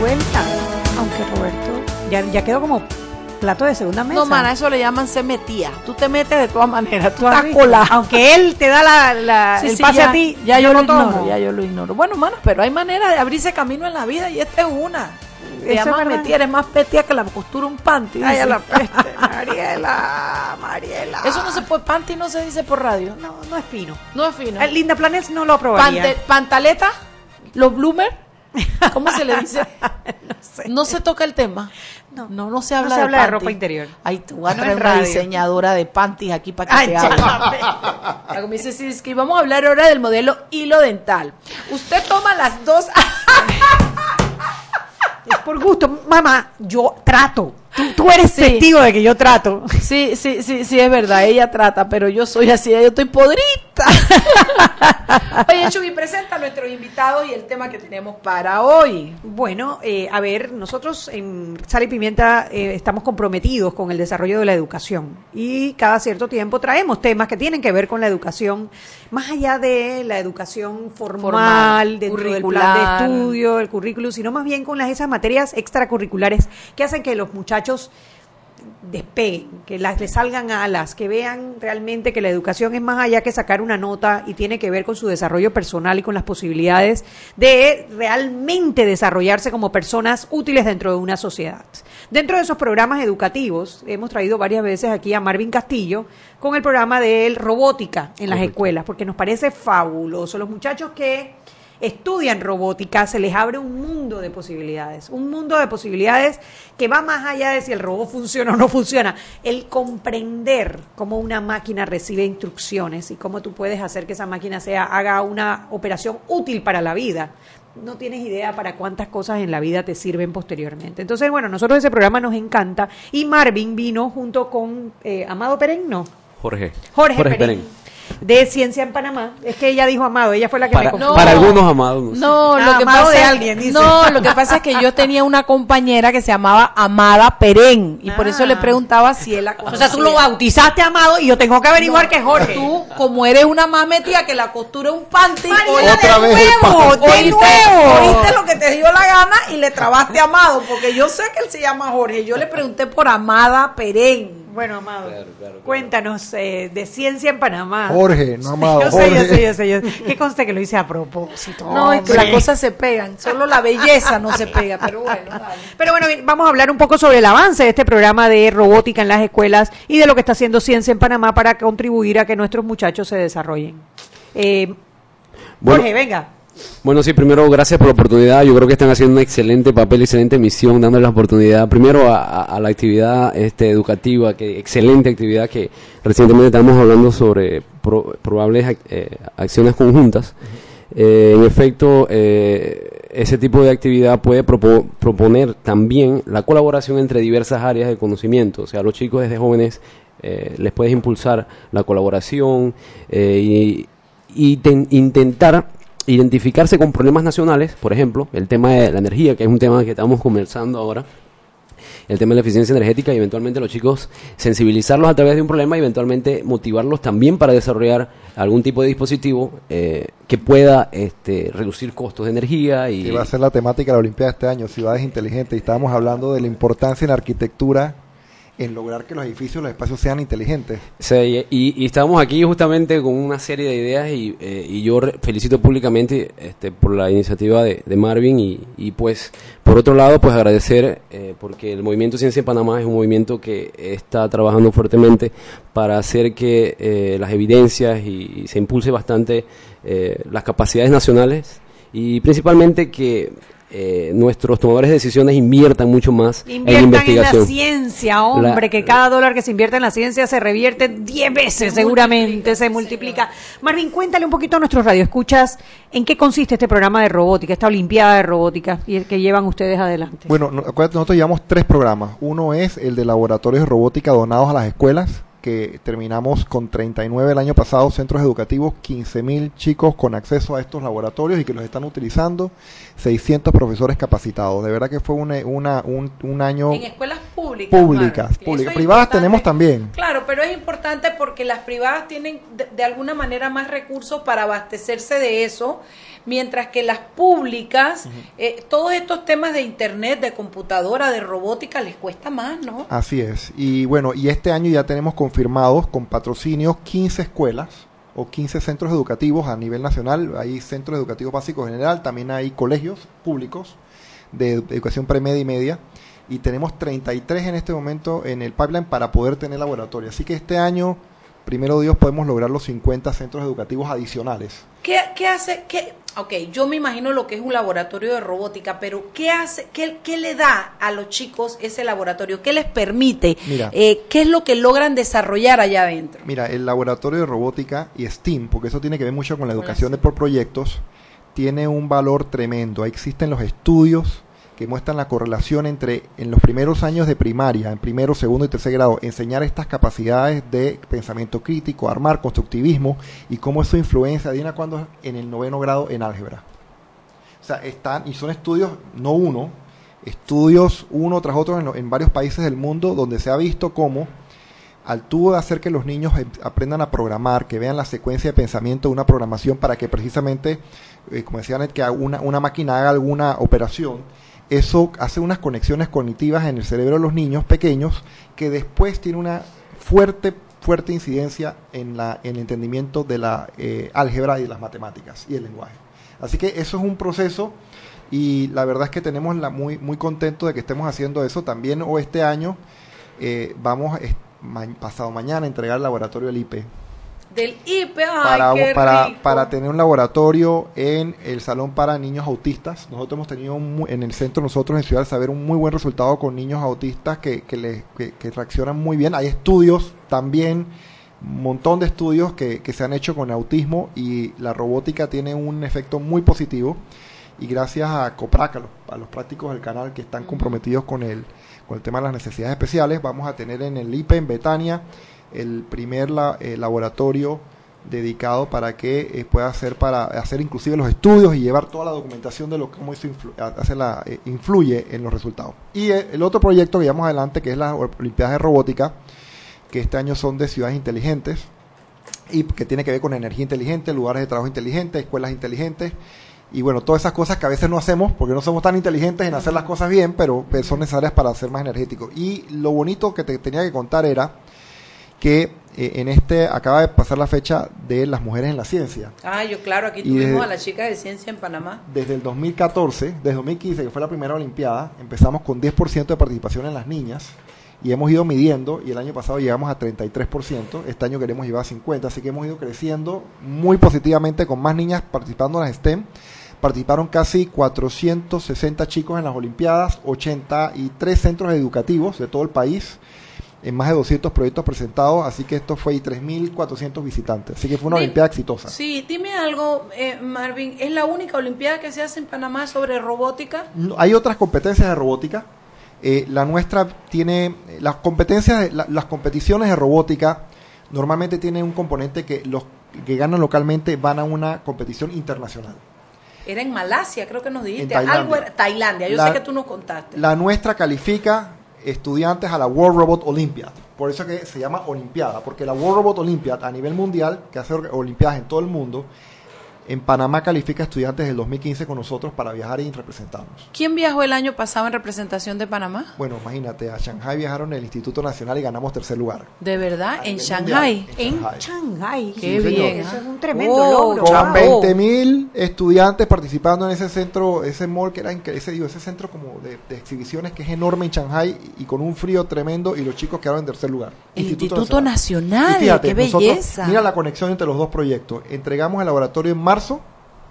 Speaker 2: Vuelta. Aunque Roberto ya, ya quedó como plato de segunda mesa.
Speaker 1: No, mana, eso le llaman se metía. Tú te metes de todas maneras, tú
Speaker 2: ¿Tú has
Speaker 1: estás colada.
Speaker 2: Aunque él te da la, la-
Speaker 1: Sí,
Speaker 2: el
Speaker 1: sí,
Speaker 2: pase
Speaker 1: ya,
Speaker 2: a ti,
Speaker 1: ya yo, lo
Speaker 2: tomo.
Speaker 1: ignoro, ya yo lo ignoro. Bueno, mano, pero hay manera de abrirse camino en la vida y esta es una. Llaman
Speaker 2: verdad.
Speaker 1: metía, eres más petía que la costura un panty.
Speaker 2: Ay, a la peste, Mariela, Mariela.
Speaker 1: Eso no se puede, panty no se dice por radio.
Speaker 2: No, no es fino.
Speaker 1: No es fino.
Speaker 2: El Linda Planes no lo aprobaría.
Speaker 1: Pante- pantaleta, los bloomers, ¿cómo se le dice? no, se toca el tema. No, no, se habla,
Speaker 2: se habla de ropa interior.
Speaker 1: Ay, tú vas a
Speaker 2: No
Speaker 1: traer una diseñadora de panties aquí para que
Speaker 2: Ay,
Speaker 1: te hable. Como dice Siski, vamos a hablar ahora del modelo hilo dental. Usted toma las dos.
Speaker 2: Es por gusto. Mamá, yo trato. Tú, tú eres
Speaker 1: Sí.
Speaker 2: testigo de que yo trato.
Speaker 1: Sí, sí, sí, sí, es verdad, ella trata, pero yo soy así, yo estoy podrita. Oye, Chubi, presenta a nuestros invitados y el tema que tenemos para hoy.
Speaker 2: Bueno, eh, a ver, nosotros en Sal y Pimienta eh, estamos comprometidos con el desarrollo de la educación y cada cierto tiempo traemos temas que tienen que ver con la educación, más allá de la educación formal,
Speaker 1: Formal,
Speaker 2: dentro del plan
Speaker 1: curricular.
Speaker 2: de estudio, el currículum, sino más bien con las, esas materias extracurriculares que hacen que los muchachos despeguen, que las, les salgan alas, que vean realmente que la educación es más allá que sacar una nota y tiene que ver con su desarrollo personal y con las posibilidades de realmente desarrollarse como personas útiles dentro de una sociedad. Dentro de esos programas educativos, hemos traído varias veces aquí a Marvin Castillo con el programa de robótica en las escuelas, porque nos parece fabuloso. Los muchachos que estudian robótica, se les abre un mundo de posibilidades, un mundo de posibilidades que va más allá de si el robot funciona o no funciona, el comprender cómo una máquina recibe instrucciones y cómo tú puedes hacer que esa máquina sea haga una operación útil para la vida. No tienes idea para cuántas cosas en la vida te sirven posteriormente. Entonces, bueno, nosotros ese programa nos encanta y Marvin vino junto con eh, Amado Perengno,
Speaker 10: Jorge.
Speaker 2: Jorge, Perén, de Ciencia en Panamá. Es que ella dijo Amado, ella fue la que
Speaker 10: Para,
Speaker 2: me confundió.
Speaker 10: para algunos amados. no sé.
Speaker 1: No,
Speaker 2: Ah,
Speaker 1: lo que
Speaker 2: amado
Speaker 1: pasa
Speaker 2: de
Speaker 1: es-
Speaker 2: alguien, dice.
Speaker 1: No, lo que pasa es que yo tenía una compañera que se llamaba Amada Perén y por eso le preguntaba si él la
Speaker 2: Ah. O sea, tú lo
Speaker 1: conocía.
Speaker 2: bautizaste Amado y yo tengo que averiguar que es Jorge.
Speaker 1: Tú, como eres una más metida que la costura un panty,
Speaker 2: Mariela,
Speaker 1: oíste-
Speaker 2: de Otra vez nuevo, de nuevo.
Speaker 1: oíste lo que te dio la gana y le trabaste a Amado, porque yo sé que él se llama Jorge. Yo le pregunté por Amada Perén.
Speaker 2: Bueno, Amado, cuéntanos eh, de Ciencia en Panamá.
Speaker 11: Jorge, no Amado,
Speaker 2: Yo sé, yo sé, yo sé. Que conste que lo hice a propósito.
Speaker 1: No, y que las cosas se pegan, solo la belleza no se pega, pero bueno, dale.
Speaker 2: Pero bueno, vamos a hablar un poco sobre el avance de este programa de robótica en las escuelas y de lo que está haciendo Ciencia en Panamá para contribuir a que nuestros muchachos se desarrollen. Eh,
Speaker 10: Bueno,
Speaker 2: Jorge, venga.
Speaker 10: Bueno, sí, primero, gracias por la oportunidad. Yo creo que están haciendo un excelente papel, excelente misión, dándole la oportunidad primero a, a- la actividad este, educativa, que excelente actividad que recientemente estamos hablando sobre pro- probables ac- eh, acciones conjuntas. Eh, en efecto, eh, ese tipo de actividad puede propo- proponer también la colaboración entre diversas áreas de conocimiento. O sea, a los chicos desde jóvenes eh, les puedes impulsar la colaboración eh, y, y ten- intentar identificarse con problemas nacionales, por ejemplo, el tema de la energía, que es un tema que estamos conversando ahora, el tema de la eficiencia energética y eventualmente los chicos sensibilizarlos a través de un problema y eventualmente motivarlos también para desarrollar algún tipo de dispositivo eh, que pueda este, reducir costos de energía y
Speaker 11: va a ser la temática de la Olimpiada este año, ciudades inteligentes. Y estábamos hablando de la importancia en la arquitectura en lograr que los edificios, los espacios sean inteligentes.
Speaker 10: Sí, y, estamos aquí justamente con una serie de ideas y, eh, yo felicito públicamente este, por la iniciativa de, Marvin y, y, pues por otro lado pues agradecer eh, porque el movimiento Ciencia en Panamá es un movimiento que está trabajando fuertemente para hacer que eh, las evidencias y, y se impulse bastante eh, las capacidades nacionales y principalmente que eh, nuestros tomadores de decisiones inviertan mucho más en
Speaker 2: Inviertan en la
Speaker 10: investigación.
Speaker 2: ciencia, hombre,
Speaker 10: La-
Speaker 2: que cada dólar que se invierte en la ciencia se revierte 10 veces, seguramente, se multiplica. Marvin, cuéntale un poquito a nuestros radioescuchas en qué consiste este programa de robótica, esta Olimpiada de Robótica y el que llevan ustedes adelante.
Speaker 11: Bueno, no- acuérdate, nosotros llevamos tres programas. Uno es el de laboratorios de robótica donados a las escuelas, que terminamos con 39 el año pasado, centros educativos, 15 mil chicos con acceso a estos laboratorios y que los están utilizando, 600 profesores capacitados. De verdad que fue una, una- un, un año
Speaker 1: En escuelas públicas.
Speaker 11: públicas, públicas.
Speaker 1: Es
Speaker 11: Privadas
Speaker 1: importante.
Speaker 11: tenemos también.
Speaker 1: Claro, pero es importante porque las privadas tienen de, de alguna manera más recursos para abastecerse de eso, mientras que las públicas, eh, todos estos temas de internet, de computadora, de robótica, les cuesta más, ¿no?
Speaker 11: Así es. Y bueno, y este año ya tenemos confirmados con patrocinio 15 escuelas o 15 centros educativos a nivel nacional. Hay centros educativos básicos en general, también hay colegios públicos de educación premedia y media. Y tenemos 33 en este momento en el pipeline para poder tener laboratorio. Así que este año, primero Dios, podemos lograr los 50 centros educativos adicionales.
Speaker 1: ¿Qué, qué hace? Qué, ok, yo me imagino lo que es un laboratorio de robótica, pero ¿qué hace? ¿Qué, qué le da a los chicos ese laboratorio? ¿Qué les permite?
Speaker 11: Mira.
Speaker 1: Eh, ¿Qué es lo que logran desarrollar allá adentro?
Speaker 11: Mira, el laboratorio de robótica y STEAM, porque eso tiene que ver mucho con la educación de por proyectos, tiene un valor tremendo. Ahí existen los estudios que muestran la correlación entre en los primeros años de primaria, en primero, segundo y tercer grado, enseñar estas capacidades de pensamiento crítico, armar, constructivismo y cómo eso influencia, adivina cuándo, en el noveno grado en álgebra. O sea, están, y son estudios, no uno, estudios uno tras otro en, lo- en varios países del mundo donde se ha visto cómo al tú hacer que los niños aprendan a programar, que vean la secuencia de pensamiento de una programación para que precisamente, eh, como decía Anet, que una, una máquina haga alguna operación, eso hace unas conexiones cognitivas en el cerebro de los niños pequeños que después tiene una fuerte fuerte incidencia en, la, en el entendimiento de la eh, álgebra y las matemáticas y el lenguaje. Así que eso es un proceso y la verdad es que tenemos la muy muy contento de que estemos haciendo eso. También o este año eh, vamos ma- pasado mañana a entregar el laboratorio del IP
Speaker 1: Del IP, ay,
Speaker 11: para, para, para tener un laboratorio en el salón para niños autistas. Nosotros hemos tenido un en el centro, nosotros en Ciudad del Saber, un muy buen resultado con niños autistas que, que, le- que- que reaccionan muy bien. Hay estudios también, un montón de estudios que, que se han hecho con autismo y la robótica tiene un efecto muy positivo. Y gracias a COPRAC, a los, a los prácticos del canal que están comprometidos con el, con el tema de las necesidades especiales, vamos a tener en el IPE en Betania el primer la- eh, laboratorio dedicado para que eh, pueda hacer para hacer inclusive los estudios y llevar toda la documentación de lo cómo eso influ- hace la, eh, influye en los resultados. Y eh, el otro proyecto que llevamos adelante que es las Olimpiadas de Robótica, que este año son de ciudades inteligentes y que tiene que ver con energía inteligente, lugares de trabajo inteligentes, escuelas inteligentes y bueno, todas esas cosas que a veces no hacemos porque no somos tan inteligentes en hacer las cosas bien, pero son necesarias para ser más energéticos. Y lo bonito que te tenía que contar era que eh, en este acaba de pasar la fecha de las mujeres en la ciencia.
Speaker 1: Ah, yo claro, aquí tuvimos
Speaker 11: desde-
Speaker 1: a la chica de ciencia en Panamá.
Speaker 11: Desde el 2014, desde 2015, que fue la primera Olimpiada, empezamos con 10% de participación en las niñas y hemos ido midiendo y el año pasado llegamos a 33%, este año queremos llevar a 50%, así que hemos ido creciendo muy positivamente con más niñas participando en las STEM. Participaron casi 460 chicos en las Olimpiadas, 83 centros educativos de todo el país, en más de 200 proyectos presentados, así que esto fue y 3.400 visitantes, así que fue una Olimpiada exitosa.
Speaker 1: Sí, dime algo, eh, Marvin, ¿es la única Olimpiada que se hace en Panamá sobre robótica?
Speaker 11: No, hay otras competencias de robótica. Eh, la nuestra tiene las competencias, la- las competiciones de robótica normalmente tienen un componente que los que ganan localmente van a una competición internacional.
Speaker 1: Era en Malasia, creo que nos dijiste.
Speaker 11: En Tailandia.
Speaker 1: Algo era, Tailandia, yo
Speaker 11: La-
Speaker 1: sé que tú nos contaste.
Speaker 11: La nuestra califica estudiantes a la World Robot Olympiad. Por eso que se llama Olimpiada, porque la World Robot Olympiad a nivel mundial, que hace olimpiadas en todo el mundo, en Panamá califica estudiantes del 2015 con nosotros para viajar y representarnos.
Speaker 1: ¿Quién viajó el año pasado en representación de Panamá?
Speaker 11: Bueno, imagínate, a Shanghai viajaron el Instituto Nacional y ganamos tercer lugar.
Speaker 1: De verdad, en Shanghai.
Speaker 2: En
Speaker 11: Shanghai.
Speaker 2: Shanghai.
Speaker 1: Qué
Speaker 11: Sí,
Speaker 1: bien.
Speaker 2: Eso es un tremendo
Speaker 1: Oh,
Speaker 2: logro.
Speaker 11: Con
Speaker 1: Wow.
Speaker 11: 20 mil estudiantes participando en ese centro, ese mall que era ese, digo, ese centro como de, de exhibiciones que es enorme en Shanghai y con un frío tremendo y los chicos quedaron en tercer lugar.
Speaker 1: El Instituto Nacional,
Speaker 11: Y fíjate,
Speaker 1: qué
Speaker 11: nosotros-
Speaker 1: belleza.
Speaker 11: mira la conexión entre los dos proyectos. Entregamos el laboratorio en marzo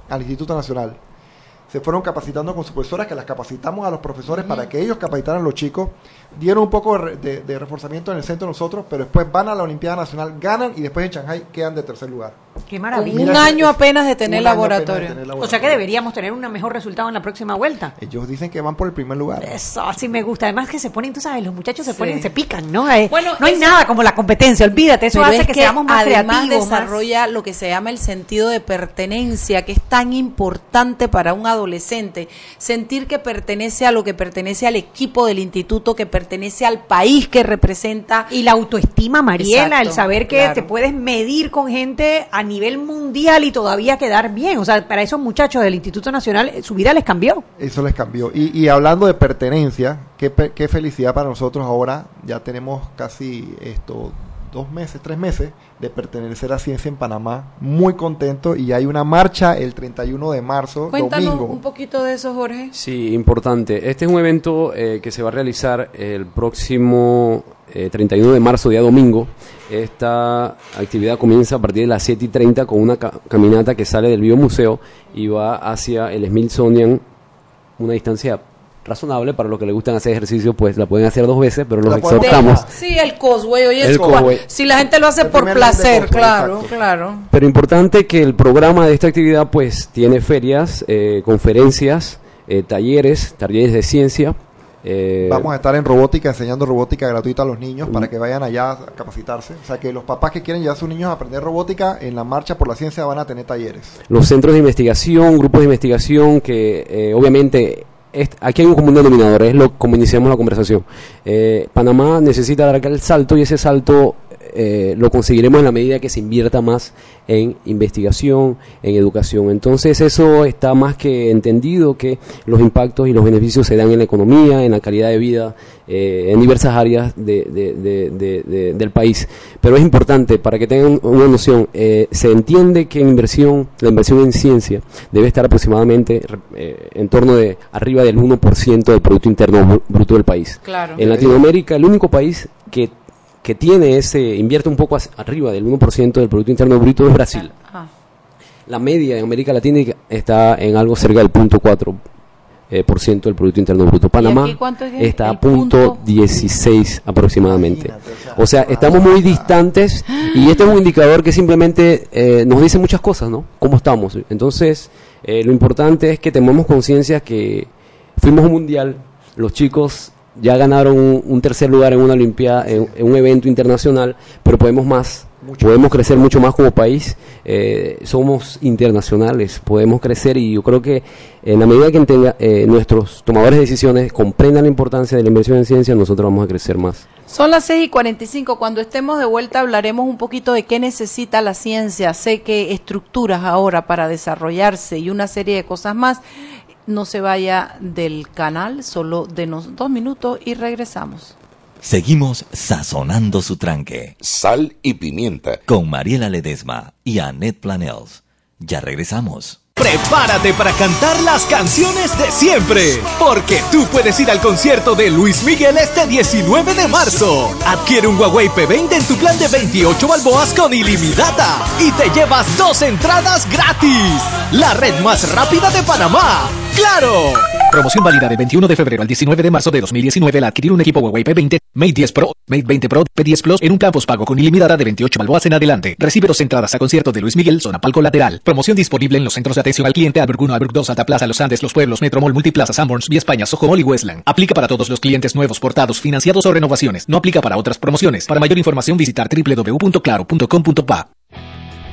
Speaker 11: al Instituto Nacional. Se fueron capacitando con sus profesoras, que las capacitamos a los profesores para que ellos capacitaran a los chicos. Dieron un poco de, re- de- de reforzamiento en el centro nosotros, pero después van a la Olimpiada Nacional, ganan y después en Shanghai quedan de tercer lugar.
Speaker 2: Qué maravilla.
Speaker 1: un año
Speaker 11: es-
Speaker 1: apenas de tener
Speaker 11: un año apenas de
Speaker 1: laboratorio.
Speaker 2: O sea que deberíamos tener un mejor resultado en la próxima vuelta.
Speaker 11: Ellos dicen que van por el primer lugar.
Speaker 2: Eso sí me gusta. Además que se ponen, tú sabes, los muchachos se
Speaker 1: Sí.
Speaker 2: ponen, se pican, ¿no? Eh,
Speaker 1: Bueno,
Speaker 2: no hay
Speaker 1: eso-
Speaker 2: nada como la competencia, olvídate. Eso hace
Speaker 1: es
Speaker 2: que, seamos más
Speaker 1: además
Speaker 2: creativos. más-
Speaker 1: desarrolla lo que se llama el sentido de pertenencia, que es tan importante para un adolescente. Sentir que pertenece a lo que pertenece al equipo del instituto, que pertenece al país que representa.
Speaker 2: Y la autoestima, Mariela,
Speaker 1: Exacto,
Speaker 2: el saber que
Speaker 1: claro.
Speaker 2: te puedes medir con gente a nivel mundial y todavía quedar bien. O sea, para esos muchachos del Instituto Nacional, eh, su vida les cambió.
Speaker 11: Eso les cambió. Y, y hablando de pertenencia, qué, pe- qué felicidad para nosotros ahora. Ya tenemos casi esto dos meses, tres meses de pertenecer a Ciencia en Panamá. Muy contento y hay una marcha el 31 de marzo,
Speaker 1: Cuéntanos
Speaker 11: domingo.
Speaker 1: un poquito de eso, Jorge.
Speaker 10: Sí, importante. Este es un evento eh, que se va a realizar el próximo eh, 31 de marzo, día domingo. Esta actividad comienza a partir de las 7 y 30 con una ca- caminata que sale del Biomuseo y va hacia el Smithsonian, una distancia razonable para los que les gustan hacer ejercicio, pues la pueden hacer dos veces, pero los exhortamos.
Speaker 1: Sí, el Cosway, oye,
Speaker 10: El Causeway.
Speaker 1: Si la gente lo hace
Speaker 11: El
Speaker 1: por placer, claro,
Speaker 11: exacto.
Speaker 1: claro.
Speaker 10: Pero importante que el programa de esta actividad pues tiene ferias, eh, conferencias, eh, talleres, talleres de ciencia. eh,
Speaker 11: Vamos a estar en robótica, enseñando robótica gratuita a los niños para que vayan allá a capacitarse. O sea que los papás que quieren llevar a sus niños a aprender robótica en la marcha por la ciencia van a tener talleres.
Speaker 10: los centros de investigación, grupos de investigación que eh, obviamente aquí hay un común denominador, es lo como iniciamos la conversación. Eh, Panamá necesita dar el salto y ese salto eh, lo conseguiremos en la medida que se invierta más en investigación, en educación. Entonces eso está más que entendido que los impactos y los beneficios se dan en la economía, en la calidad de vida, eh, en diversas áreas de- de- de- de- de- del país. Pero es importante, para que tengan una noción, eh, se entiende que en inversión, la inversión en ciencia debe estar aproximadamente eh, en torno de arriba del 1% del Producto Interno Bru- Bruto del país.
Speaker 1: Claro.
Speaker 10: En Latinoamérica, el único país que, que tiene ese, invierte un poco as- arriba del 1% del Producto Interno Bruto es Brasil.
Speaker 1: Ah.
Speaker 10: La media en América Latina está en algo cerca del punto 4 eh, por ciento del Producto Interno Bruto. Panamá
Speaker 1: es
Speaker 10: está a punto
Speaker 1: punto?
Speaker 10: 16 aproximadamente.
Speaker 11: O sea,
Speaker 10: estamos muy distantes y este es un indicador que simplemente eh, nos dice muchas cosas, ¿no? ¿Cómo estamos? Entonces, eh, lo importante es que tenemos conciencia que fuimos a un mundial, los chicos ya ganaron un, un tercer lugar en una olimpiada, en, en un evento internacional, pero podemos más,
Speaker 11: Mucho
Speaker 10: podemos crecer mucho más como país, eh, somos internacionales, podemos crecer y yo creo que en la medida que entienda, eh, nuestros tomadores de decisiones comprendan la importancia de la inversión en ciencia, nosotros vamos a crecer más.
Speaker 1: Son las 6 y 45. Cuando estemos de vuelta hablaremos un poquito de qué necesita la ciencia. Sé que estructuras ahora para desarrollarse y una serie de cosas más. No se vaya del canal, solo denos dos minutos y regresamos.
Speaker 4: Seguimos sazonando su tranque.
Speaker 5: Sal y pimienta.
Speaker 4: Con Mariela Ledesma y Annette Planels. Ya regresamos.
Speaker 6: Prepárate para cantar las canciones de siempre, porque tú puedes ir al concierto de Luis Miguel este 19 de marzo. Adquiere un Huawei P20 en tu plan de 28 balboas con ilimitada y te llevas dos entradas gratis. La red más rápida de Panamá. ¡Claro! Promoción válida del 21 de febrero al 19 de marzo de 2019 al adquirir un equipo Huawei P20, Mate 10 Pro, Mate 20 Pro, P10 Plus en un plan pago con ilimitada de 28 balboas en adelante. Recibe dos entradas a concierto de Luis Miguel, zona palco lateral. Promoción disponible en los centros de atención al cliente Albert 1, Albert 2, Alta Plaza, Los Andes, Los Pueblos, Metromall, Multiplaza, Sanborns, Vía España, Soho Mall y Westland. Aplica para todos los clientes nuevos, portados, financiados o renovaciones. No aplica para otras promociones. Para mayor información visitar www.claro.com.pa.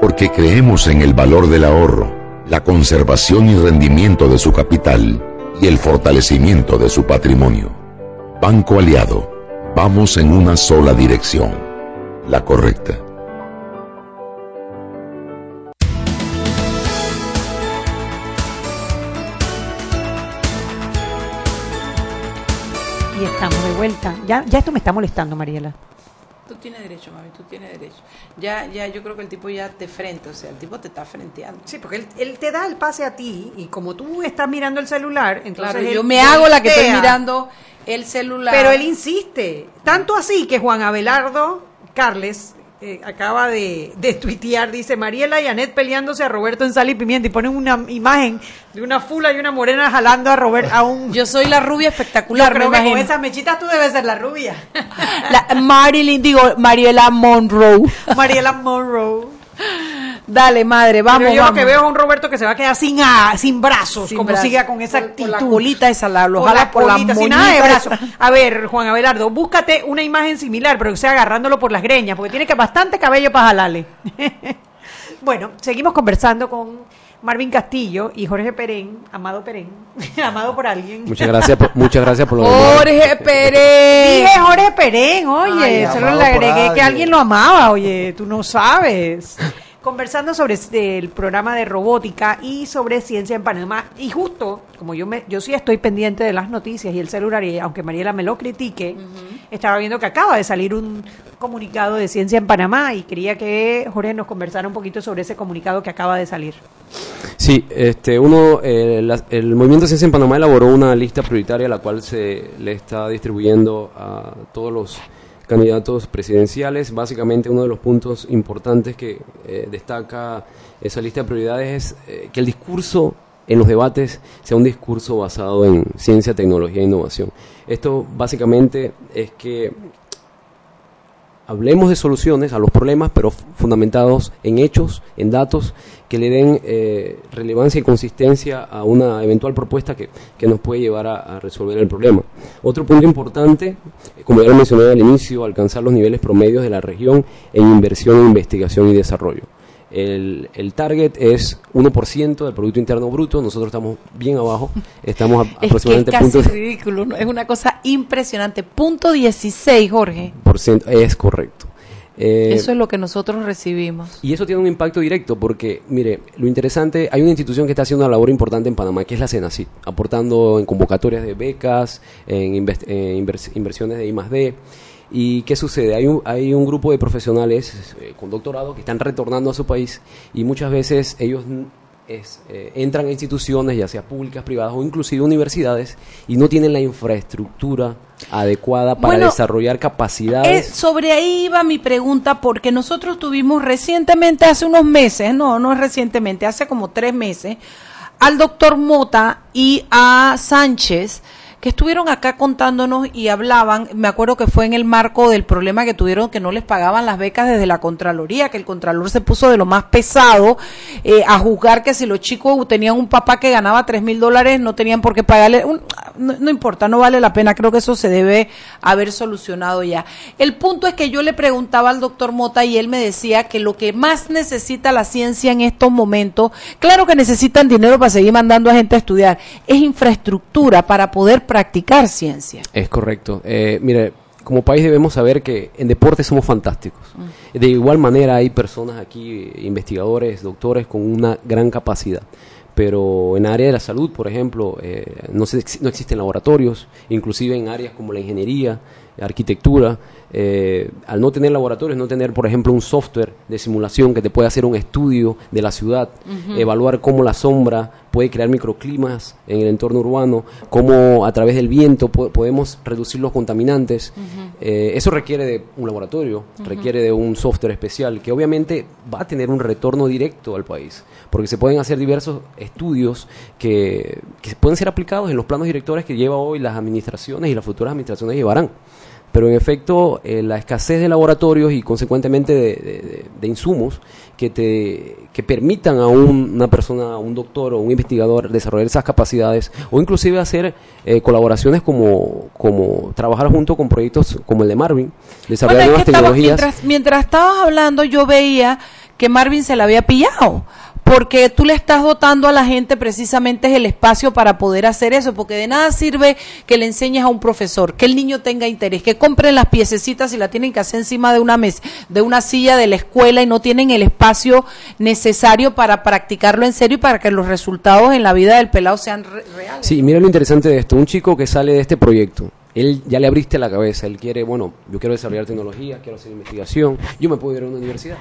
Speaker 5: porque creemos en el valor del ahorro, la conservación y rendimiento de su capital y el fortalecimiento de su patrimonio. Banco Aliado, vamos en una sola dirección, la correcta.
Speaker 2: Y estamos de vuelta. Ya, ya esto me está molestando, Mariela.
Speaker 1: Tú tienes derecho, mami, tú tienes derecho. Ya, ya, yo creo que el tipo ya te frente, o sea, el tipo te está frenteando.
Speaker 2: Sí, porque él, él te da el pase a ti y como tú estás mirando el celular, entonces
Speaker 1: Claro, yo me hago la que estoy mirando el celular.
Speaker 2: Pero él insiste. Tanto así que Juan Abelardo Carles eh, acaba de, de tuitear, dice Mariela y Anet peleándose a Roberto en sal y pimienta y ponen una imagen de una fula y una morena jalando a Robert a un...
Speaker 1: Yo soy la rubia espectacular,
Speaker 2: Yo creo
Speaker 1: me
Speaker 2: que con esas mechitas tú debes ser la rubia.
Speaker 1: La- Marilyn, digo, Mariela Monroe.
Speaker 2: Mariela Monroe.
Speaker 1: Dale, madre, vamos,
Speaker 2: Pero yo
Speaker 1: vamos.
Speaker 2: lo que veo es un Roberto que se va a quedar sin, a- sin brazos,
Speaker 1: Sin
Speaker 2: como
Speaker 1: brazos.
Speaker 2: siga con esa actitud.
Speaker 1: con la colita esa, la- lo
Speaker 2: Con
Speaker 1: jala
Speaker 2: la
Speaker 1: por la
Speaker 2: colita, sin nada de brazos. A ver, Juan Abelardo, búscate una imagen similar, pero que sea agarrándolo por las greñas, porque tiene que bastante cabello para jalarle. bueno, seguimos conversando con Marvin Castillo y Jorge Perén, amado Perén, amado por alguien.
Speaker 10: Muchas gracias, por, muchas gracias por lo de
Speaker 1: Jorge Pérez.
Speaker 2: Dije Jorge Perén, oye,
Speaker 10: Ay,
Speaker 2: solo le
Speaker 10: por
Speaker 2: agregué que
Speaker 10: alguien.
Speaker 2: alguien lo amaba, oye, tú no sabes. Conversando sobre el programa de robótica y sobre ciencia en Panamá. Y justo, como yo me, yo sí estoy pendiente de las noticias y el celular, y aunque Mariela me lo critique, estaba viendo que acaba de salir un comunicado de ciencia en Panamá y quería que Jorge nos conversara un poquito sobre ese comunicado que acaba de salir.
Speaker 10: Sí, este, uno, eh, la- el Movimiento de Ciencia en Panamá elaboró una lista prioritaria la cual se le está distribuyendo a todos los candidatos presidenciales. Básicamente uno de los puntos importantes que eh, destaca esa lista de prioridades es eh, que el discurso en los debates sea un discurso basado en ciencia, tecnología e innovación. Esto básicamente es que hablemos de soluciones a los problemas, pero fundamentados en hechos, en datos, que le den eh, relevancia y consistencia a una eventual propuesta que, que nos puede llevar a resolver el problema. Otro punto importante, eh, como ya lo mencioné al inicio, alcanzar los niveles promedios de la región en inversión en investigación y desarrollo. El, el target es 1% del Producto Interno Bruto, nosotros estamos bien abajo, estamos a-
Speaker 1: Es que es
Speaker 10: aproximadamente
Speaker 1: casi
Speaker 10: punto
Speaker 1: ridículo, ¿no? es una cosa impresionante. Punto 16, Jorge.
Speaker 10: por ciento, es correcto. Eh,
Speaker 1: Eso es lo que nosotros recibimos.
Speaker 10: Y eso tiene un impacto directo porque, mire, lo interesante, hay una institución que está haciendo una labor importante en Panamá, que es la CENACID, aportando en convocatorias de becas, en, invers- inversiones de I D. ¿Y qué sucede? Hay un, hay un grupo de profesionales eh, con doctorado que están retornando a su país y muchas veces ellos es, eh, entran a instituciones, ya sea públicas, privadas o inclusive universidades, y no tienen la infraestructura adecuada para
Speaker 1: Bueno,
Speaker 10: desarrollar
Speaker 1: Eh,
Speaker 10: capacidades.
Speaker 1: sobre ahí iba mi pregunta, porque nosotros tuvimos recientemente, hace unos meses, no, no es recientemente, hace como tres meses, al doctor Mota y a Sánchez, que estuvieron acá contándonos y hablaban, me acuerdo que fue en el marco del problema que tuvieron que no les pagaban las becas desde la Contraloría, que el Contralor se puso de lo más pesado eh, a juzgar que si los chicos tenían un papá que ganaba tres mil dólares, no tenían por qué pagarle, un- no, no importa, no vale la pena, creo que eso se debe haber solucionado ya. El punto es que yo le preguntaba al doctor Mota y él me decía que lo que más necesita la ciencia en estos momentos, claro que necesitan dinero para seguir mandando a gente a estudiar, es infraestructura para poder practicar ciencia.
Speaker 10: Es correcto. Eh, mire, como país debemos saber que en deporte somos fantásticos. De igual manera hay personas aquí, investigadores, doctores con una gran capacidad. Pero en área de la salud, por ejemplo, eh, no, se- no existen laboratorios, inclusive en áreas como la ingeniería, arquitectura, eh, al no tener laboratorios, no tener, por ejemplo, un software de simulación que te puede hacer un estudio de la ciudad, evaluar cómo la sombra puede crear microclimas en el entorno urbano, cómo a través del viento po- podemos reducir los contaminantes. Eh, eso requiere de un laboratorio, requiere de un software especial que obviamente va a tener un retorno directo al país, porque se pueden hacer diversos estudios que, que pueden ser aplicados en los planos directores que lleva hoy las administraciones y las futuras administraciones llevarán. Pero en efecto, eh, la escasez de laboratorios y consecuentemente de, de- de- insumos que, te, que permitan a un- una persona, a un doctor o un investigador desarrollar esas capacidades o inclusive hacer eh, colaboraciones como, como trabajar junto con proyectos como el de Marvin, desarrollar
Speaker 1: Bueno,
Speaker 10: nuevas
Speaker 1: estaba-
Speaker 10: tecnologías.
Speaker 1: mientras, mientras estabas hablando, yo veía que Marvin se la había pillado. Porque tú le estás dotando a la gente precisamente el espacio para poder hacer eso, porque de nada sirve que le enseñes a un profesor, que el niño tenga interés, que compren las piececitas y la tienen que hacer encima de una mesa, de una silla de la escuela y no tienen el espacio necesario para practicarlo en serio y para que los resultados en la vida del pelado sean re- reales.
Speaker 10: Sí, mira lo interesante de esto. Un chico que sale de este proyecto, él ya le abriste la cabeza. Él quiere, bueno, yo quiero desarrollar tecnología, quiero hacer investigación. Yo me puedo ir a una universidad.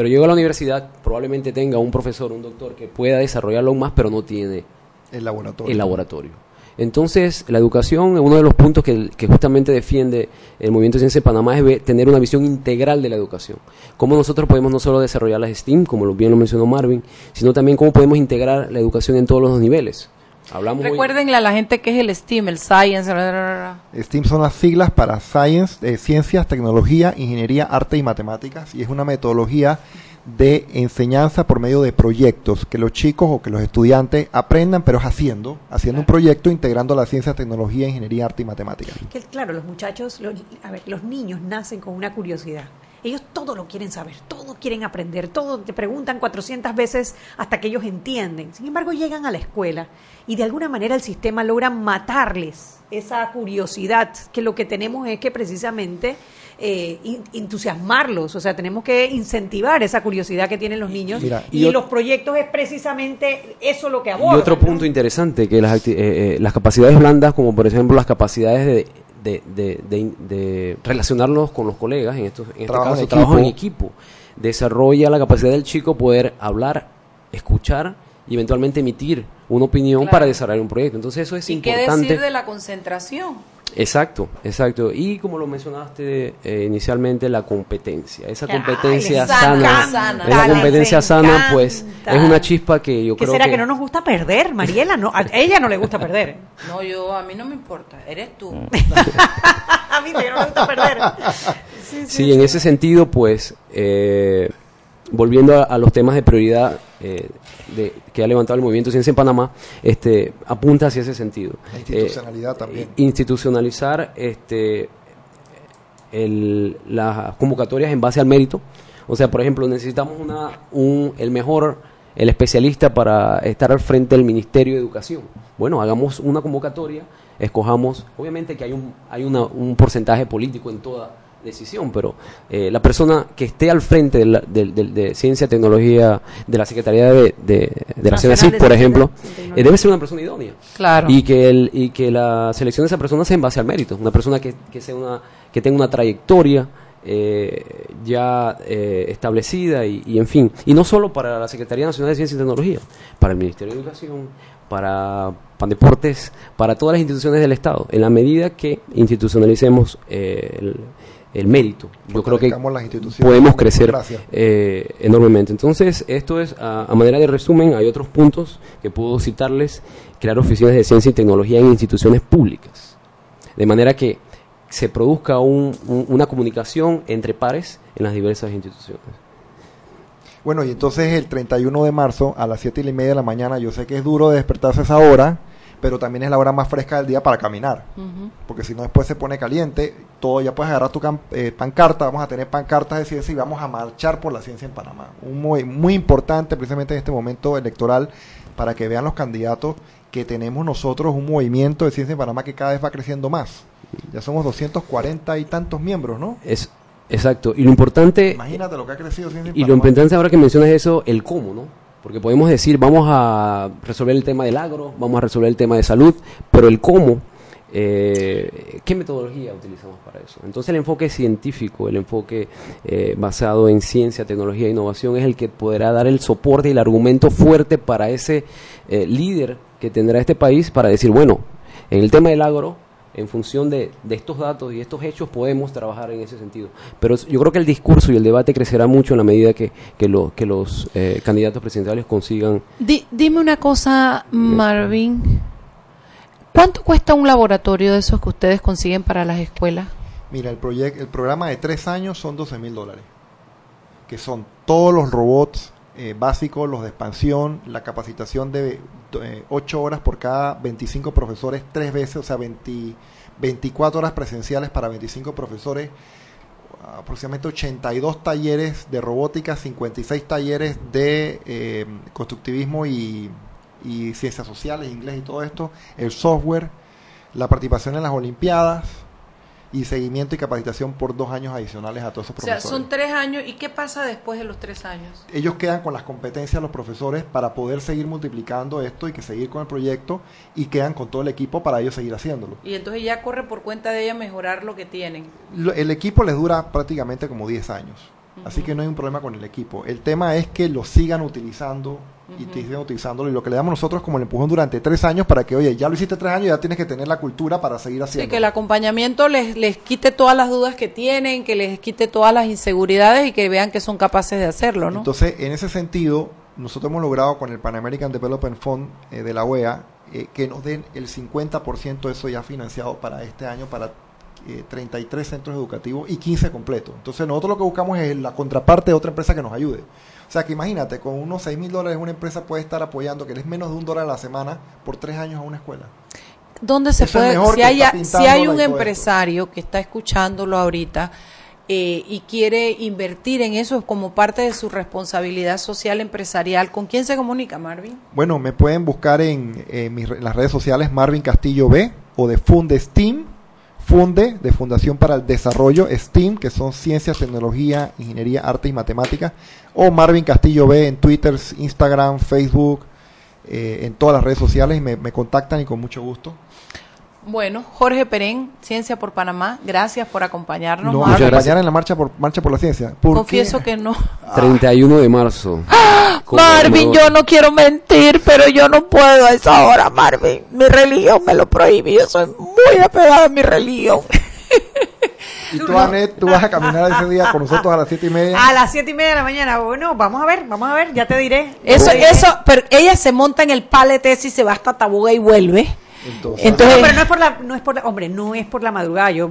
Speaker 10: Pero llego a la universidad, probablemente tenga un profesor, un doctor que pueda desarrollarlo aún más, pero no tiene
Speaker 11: El laboratorio.
Speaker 10: el laboratorio. Entonces, la educación, uno de los puntos que, que justamente defiende el Movimiento de Ciencia de Panamá es tener una visión integral de la educación. Cómo nosotros podemos no solo desarrollar las STEAM, como bien lo mencionó Marvin, sino también cómo podemos integrar la educación en todos los niveles. Hablamos
Speaker 1: a la gente que es el STEAM, el Science, ra.
Speaker 11: STEAM son las siglas para Science, eh, Ciencias, Tecnología, Ingeniería, Arte y Matemáticas y es una metodología de enseñanza por medio de proyectos que los chicos o que los estudiantes aprendan, pero es haciendo, haciendo un proyecto integrando la ciencia, tecnología, ingeniería, arte y matemáticas.
Speaker 2: Que, claro, los muchachos, los, a ver, los niños nacen con una curiosidad. Ellos todo lo quieren saber, todo quieren aprender, todo te preguntan 400 veces hasta que ellos entienden. Sin embargo, llegan a la escuela y de alguna manera el sistema logra matarles esa curiosidad, que lo que tenemos es que precisamente eh, entusiasmarlos, o sea, tenemos que incentivar esa curiosidad que tienen los niños
Speaker 10: Mira,
Speaker 2: y,
Speaker 10: y
Speaker 2: los proyectos es precisamente eso lo que
Speaker 10: Y
Speaker 2: abordan.
Speaker 10: otro punto interesante, que las, eh, eh, las capacidades blandas, como por ejemplo las capacidades de, de, de- de- de relacionarnos con los colegas, en, estos, en este
Speaker 11: Trabajo
Speaker 10: caso
Speaker 11: en
Speaker 10: trabajo en
Speaker 11: equipo.
Speaker 10: desarrolla la capacidad del chico poder hablar, escuchar y eventualmente emitir una opinión
Speaker 1: Claro.
Speaker 10: para desarrollar un proyecto. Entonces eso es
Speaker 1: ¿Y qué
Speaker 10: importante.
Speaker 1: decir de la concentración?
Speaker 10: Exacto, exacto. Y como lo mencionaste eh, inicialmente, la competencia. Esa competencia sana, esa competencia sana, pues es una chispa que yo
Speaker 2: ¿Qué
Speaker 10: creo
Speaker 2: será
Speaker 10: que...
Speaker 2: que no nos gusta perder, Mariela? No, a ella no le gusta perder.
Speaker 1: No, yo, a mí no me importa, eres tú.
Speaker 2: a mí no me gusta perder. Sí,
Speaker 10: Sí, en ese sentido, pues, eh, volviendo a, a los temas de prioridad eh, de, que ha levantado el Movimiento Ciencia en Panamá, este, apunta hacia ese sentido.
Speaker 11: La institucionalidad también.
Speaker 10: Eh, institucionalizar este, el- las convocatorias en base al mérito. O sea, por ejemplo, necesitamos una, un, el mejor, el especialista para estar al frente del Ministerio de Educación. Bueno, hagamos una convocatoria, escojamos, obviamente que hay un, hay una- un porcentaje político en toda decisión, pero eh, la persona que esté al frente de, la- del- del- de ciencia, tecnología, de la Secretaría de, de, de la
Speaker 1: de
Speaker 10: por ejemplo, eh, debe ser una persona idónea.
Speaker 1: Claro.
Speaker 10: Y que, el, y que la selección de esa persona sea en base al mérito, una persona que, que, sea una, que tenga una trayectoria eh, ya eh, establecida y, y en fin. Y no solo para la Secretaría Nacional de Ciencia y Tecnología, para el Ministerio de Educación, para Pandeportes, para todas las instituciones del Estado, en la medida que institucionalicemos eh, el- el mérito. Yo creo que podemos
Speaker 11: de
Speaker 10: crecer eh, enormemente. Entonces, esto es a, a manera de resumen. Hay otros puntos que puedo citarles. Crear oficinas de ciencia y tecnología en instituciones públicas. De manera que se produzca un- un- una comunicación entre pares en las diversas instituciones.
Speaker 11: Bueno, y entonces el 31 de marzo a las 7 y media de la mañana, yo sé que es duro de despertarse a esa hora, pero también es la hora más fresca del día para caminar. Porque si no después se pone caliente, todo ya puedes agarrar tu eh, pancarta, vamos a tener pancartas de ciencia y vamos a marchar por la ciencia en Panamá. Un muy, muy importante precisamente en este momento electoral para que vean los candidatos que tenemos nosotros un movimiento de ciencia en Panamá que cada vez va creciendo más. Ya somos 240 y tantos miembros, ¿no?
Speaker 10: Es, exacto. Y lo importante
Speaker 11: Imagínate lo que ha crecido ciencia en
Speaker 10: Y lo
Speaker 11: Panamá.
Speaker 10: importante ahora que mencionas eso, el cómo, ¿no? Porque podemos decir, vamos a resolver el tema del agro, vamos a resolver el tema de salud, pero el cómo, eh, ¿qué metodología utilizamos para eso? Entonces el enfoque científico, el enfoque eh, basado en ciencia, tecnología e innovación es el que podrá dar el soporte y el argumento fuerte para ese eh, líder que tendrá este país para decir, bueno, en el tema del agro, en función de, de estos datos y estos hechos podemos trabajar en ese sentido. Pero yo creo que el discurso y el debate crecerá mucho en la medida que, que, lo- que los eh, candidatos presidenciales consigan.
Speaker 1: Di- dime una cosa, Marvin. ¿Cuánto cuesta un laboratorio de esos que ustedes consiguen para las escuelas?
Speaker 11: Mira, el, proyecto, el programa de tres años son 12 mil dólares, que son todos los robots eh, básicos, los de expansión, la capacitación de eh, 8 horas por cada 25 profesores, tres veces, o sea, 20 24 horas presenciales para 25 profesores, aproximadamente 82 talleres de robótica, 56 talleres de eh, constructivismo y, y ciencias sociales, inglés y todo esto, el software, la participación en las Olimpiadas y seguimiento y capacitación por dos años adicionales a todos esos
Speaker 1: O sea,
Speaker 11: profesores.
Speaker 1: son tres años. ¿Y qué pasa después de los tres años?
Speaker 11: Ellos quedan con las competencias de los profesores para poder seguir multiplicando esto y que seguir con el proyecto y quedan con todo el equipo para ellos seguir haciéndolo.
Speaker 1: Y entonces ya corre por cuenta de ella mejorar lo que tienen.
Speaker 11: El equipo les dura prácticamente como 10 años. Así que no hay un problema con el equipo. El tema es que lo sigan utilizando y te sigan utilizándolo. Y lo que le damos nosotros como el empujón durante tres años para que, oye, ya lo hiciste tres años, ya tienes que tener la cultura para seguir
Speaker 1: Sí,
Speaker 11: haciendo.
Speaker 1: que el acompañamiento les, les quite todas las dudas que tienen, que les quite todas las inseguridades y que vean que son capaces de hacerlo, ¿no?
Speaker 11: Entonces, en ese sentido, nosotros hemos logrado con el Pan American Development Fund eh, de la OEA eh, que nos den el 50% de eso ya financiado para este año para eh, 33 centros educativos y 15 completos. Entonces, nosotros lo que buscamos es la contraparte de otra empresa que nos ayude. O sea, que imagínate, con unos 6 mil dólares una empresa puede estar apoyando, que es menos de un dólar a la semana, por tres años a una escuela.
Speaker 1: ¿Dónde se
Speaker 11: Eso
Speaker 1: puede, si hay, si un
Speaker 11: esto.
Speaker 1: empresario que está escuchándolo ahorita eh, y quiere invertir en eso como parte de su responsabilidad social empresarial, ¿con quién se comunica, Marvin?
Speaker 11: Bueno, me pueden buscar en, en mis en las redes sociales Marvin Castillo B o de Funde STEAM, Funde de Fundación para el Desarrollo STEAM, que son Ciencias, Tecnología, Ingeniería, Arte y Matemáticas, o Marvin Castillo B en Twitter, Instagram, Facebook, eh, en todas las redes sociales y me, me contactan y con mucho gusto.
Speaker 1: Bueno, Jorge Perén, Ciencia por Panamá, gracias por acompañarnos.
Speaker 11: No,
Speaker 1: Marvin.
Speaker 11: acompañar en la marcha por marcha por la ciencia. ¿Por
Speaker 1: Confieso
Speaker 11: qué?
Speaker 1: que no.
Speaker 10: 31 de marzo. Como
Speaker 1: Marvin, yo no quiero mentir, pero yo no puedo a esa hora, Marvin. Mi religión me lo prohíbe. Yo soy muy apegada a mi religión.
Speaker 11: Y tú, Anet, tú vas a caminar ese día con nosotros a las siete y media.
Speaker 2: A las siete y media de la mañana. Bueno, vamos a ver, vamos a ver, ya te diré.
Speaker 1: Eso,
Speaker 2: Ya te diré.
Speaker 1: eso, pero ella se monta en el palete ese y se va hasta Tabuga y vuelve.
Speaker 11: Entonces,
Speaker 1: Entonces-
Speaker 2: No, pero no es por la, no es por la- hombre, no es por la madrugada. Yo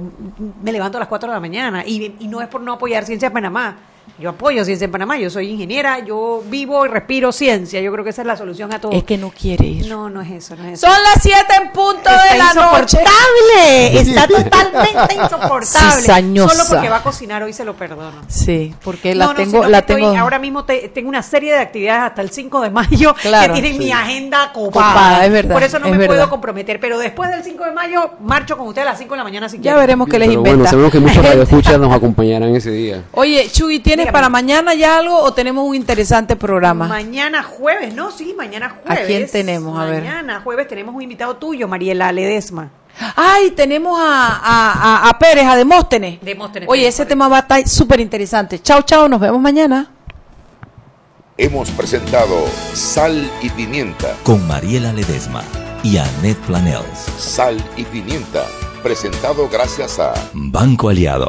Speaker 2: me levanto a las 4 de la mañana y, y no es por no apoyar Ciencia en Panamá. Yo apoyo Ciencia en Panamá, yo soy ingeniera, yo vivo y respiro ciencia. Yo creo que esa es la solución a todo.
Speaker 1: Es que no quiere ir.
Speaker 2: No, no es eso, no es eso.
Speaker 1: Son las 7 en punto
Speaker 2: Está
Speaker 1: de la noche.
Speaker 2: insoportable, está totalmente insoportable.
Speaker 1: Cizañosa.
Speaker 2: Solo porque va a cocinar hoy se lo perdono.
Speaker 1: Sí, porque la
Speaker 2: No, no,
Speaker 1: tengo,
Speaker 2: sino que
Speaker 1: la
Speaker 2: estoy-
Speaker 1: tengo.
Speaker 2: ahora mismo te- tengo una serie de actividades hasta el 5 de mayo
Speaker 1: Claro.
Speaker 2: que tienen
Speaker 1: Sí.
Speaker 2: mi agenda copada.
Speaker 1: Copada, es verdad,
Speaker 2: Por eso no
Speaker 1: es
Speaker 2: me
Speaker 1: verdad.
Speaker 2: puedo comprometer. Pero después del 5 de mayo marcho con usted a las 5 de la mañana si
Speaker 1: Ya veremos qué les
Speaker 10: Pero
Speaker 1: inventa.
Speaker 10: bueno, sabemos que muchos radioescuchas nos acompañarán ese día.
Speaker 1: Oye, Chuy, ¿tienes
Speaker 2: Dígame.
Speaker 1: para mañana ya algo o tenemos un interesante programa?
Speaker 2: Mañana jueves, no, sí, mañana jueves.
Speaker 1: ¿A quién tenemos? A ver.
Speaker 2: Mañana jueves tenemos un invitado tuyo, Mariela Ledesma.
Speaker 1: Ay, tenemos a, a, a, a Pérez, a Demóstenes.
Speaker 2: Demóstenes
Speaker 1: Oye,
Speaker 2: Pérez,
Speaker 1: ese tema va a estar súper interesante. Chao, chao, nos vemos mañana.
Speaker 5: Hemos presentado Sal y Pimienta.
Speaker 4: Con Mariela Ledesma y Annette Planels.
Speaker 5: Sal y Pimienta. Presentado gracias a
Speaker 4: Banco Aliado.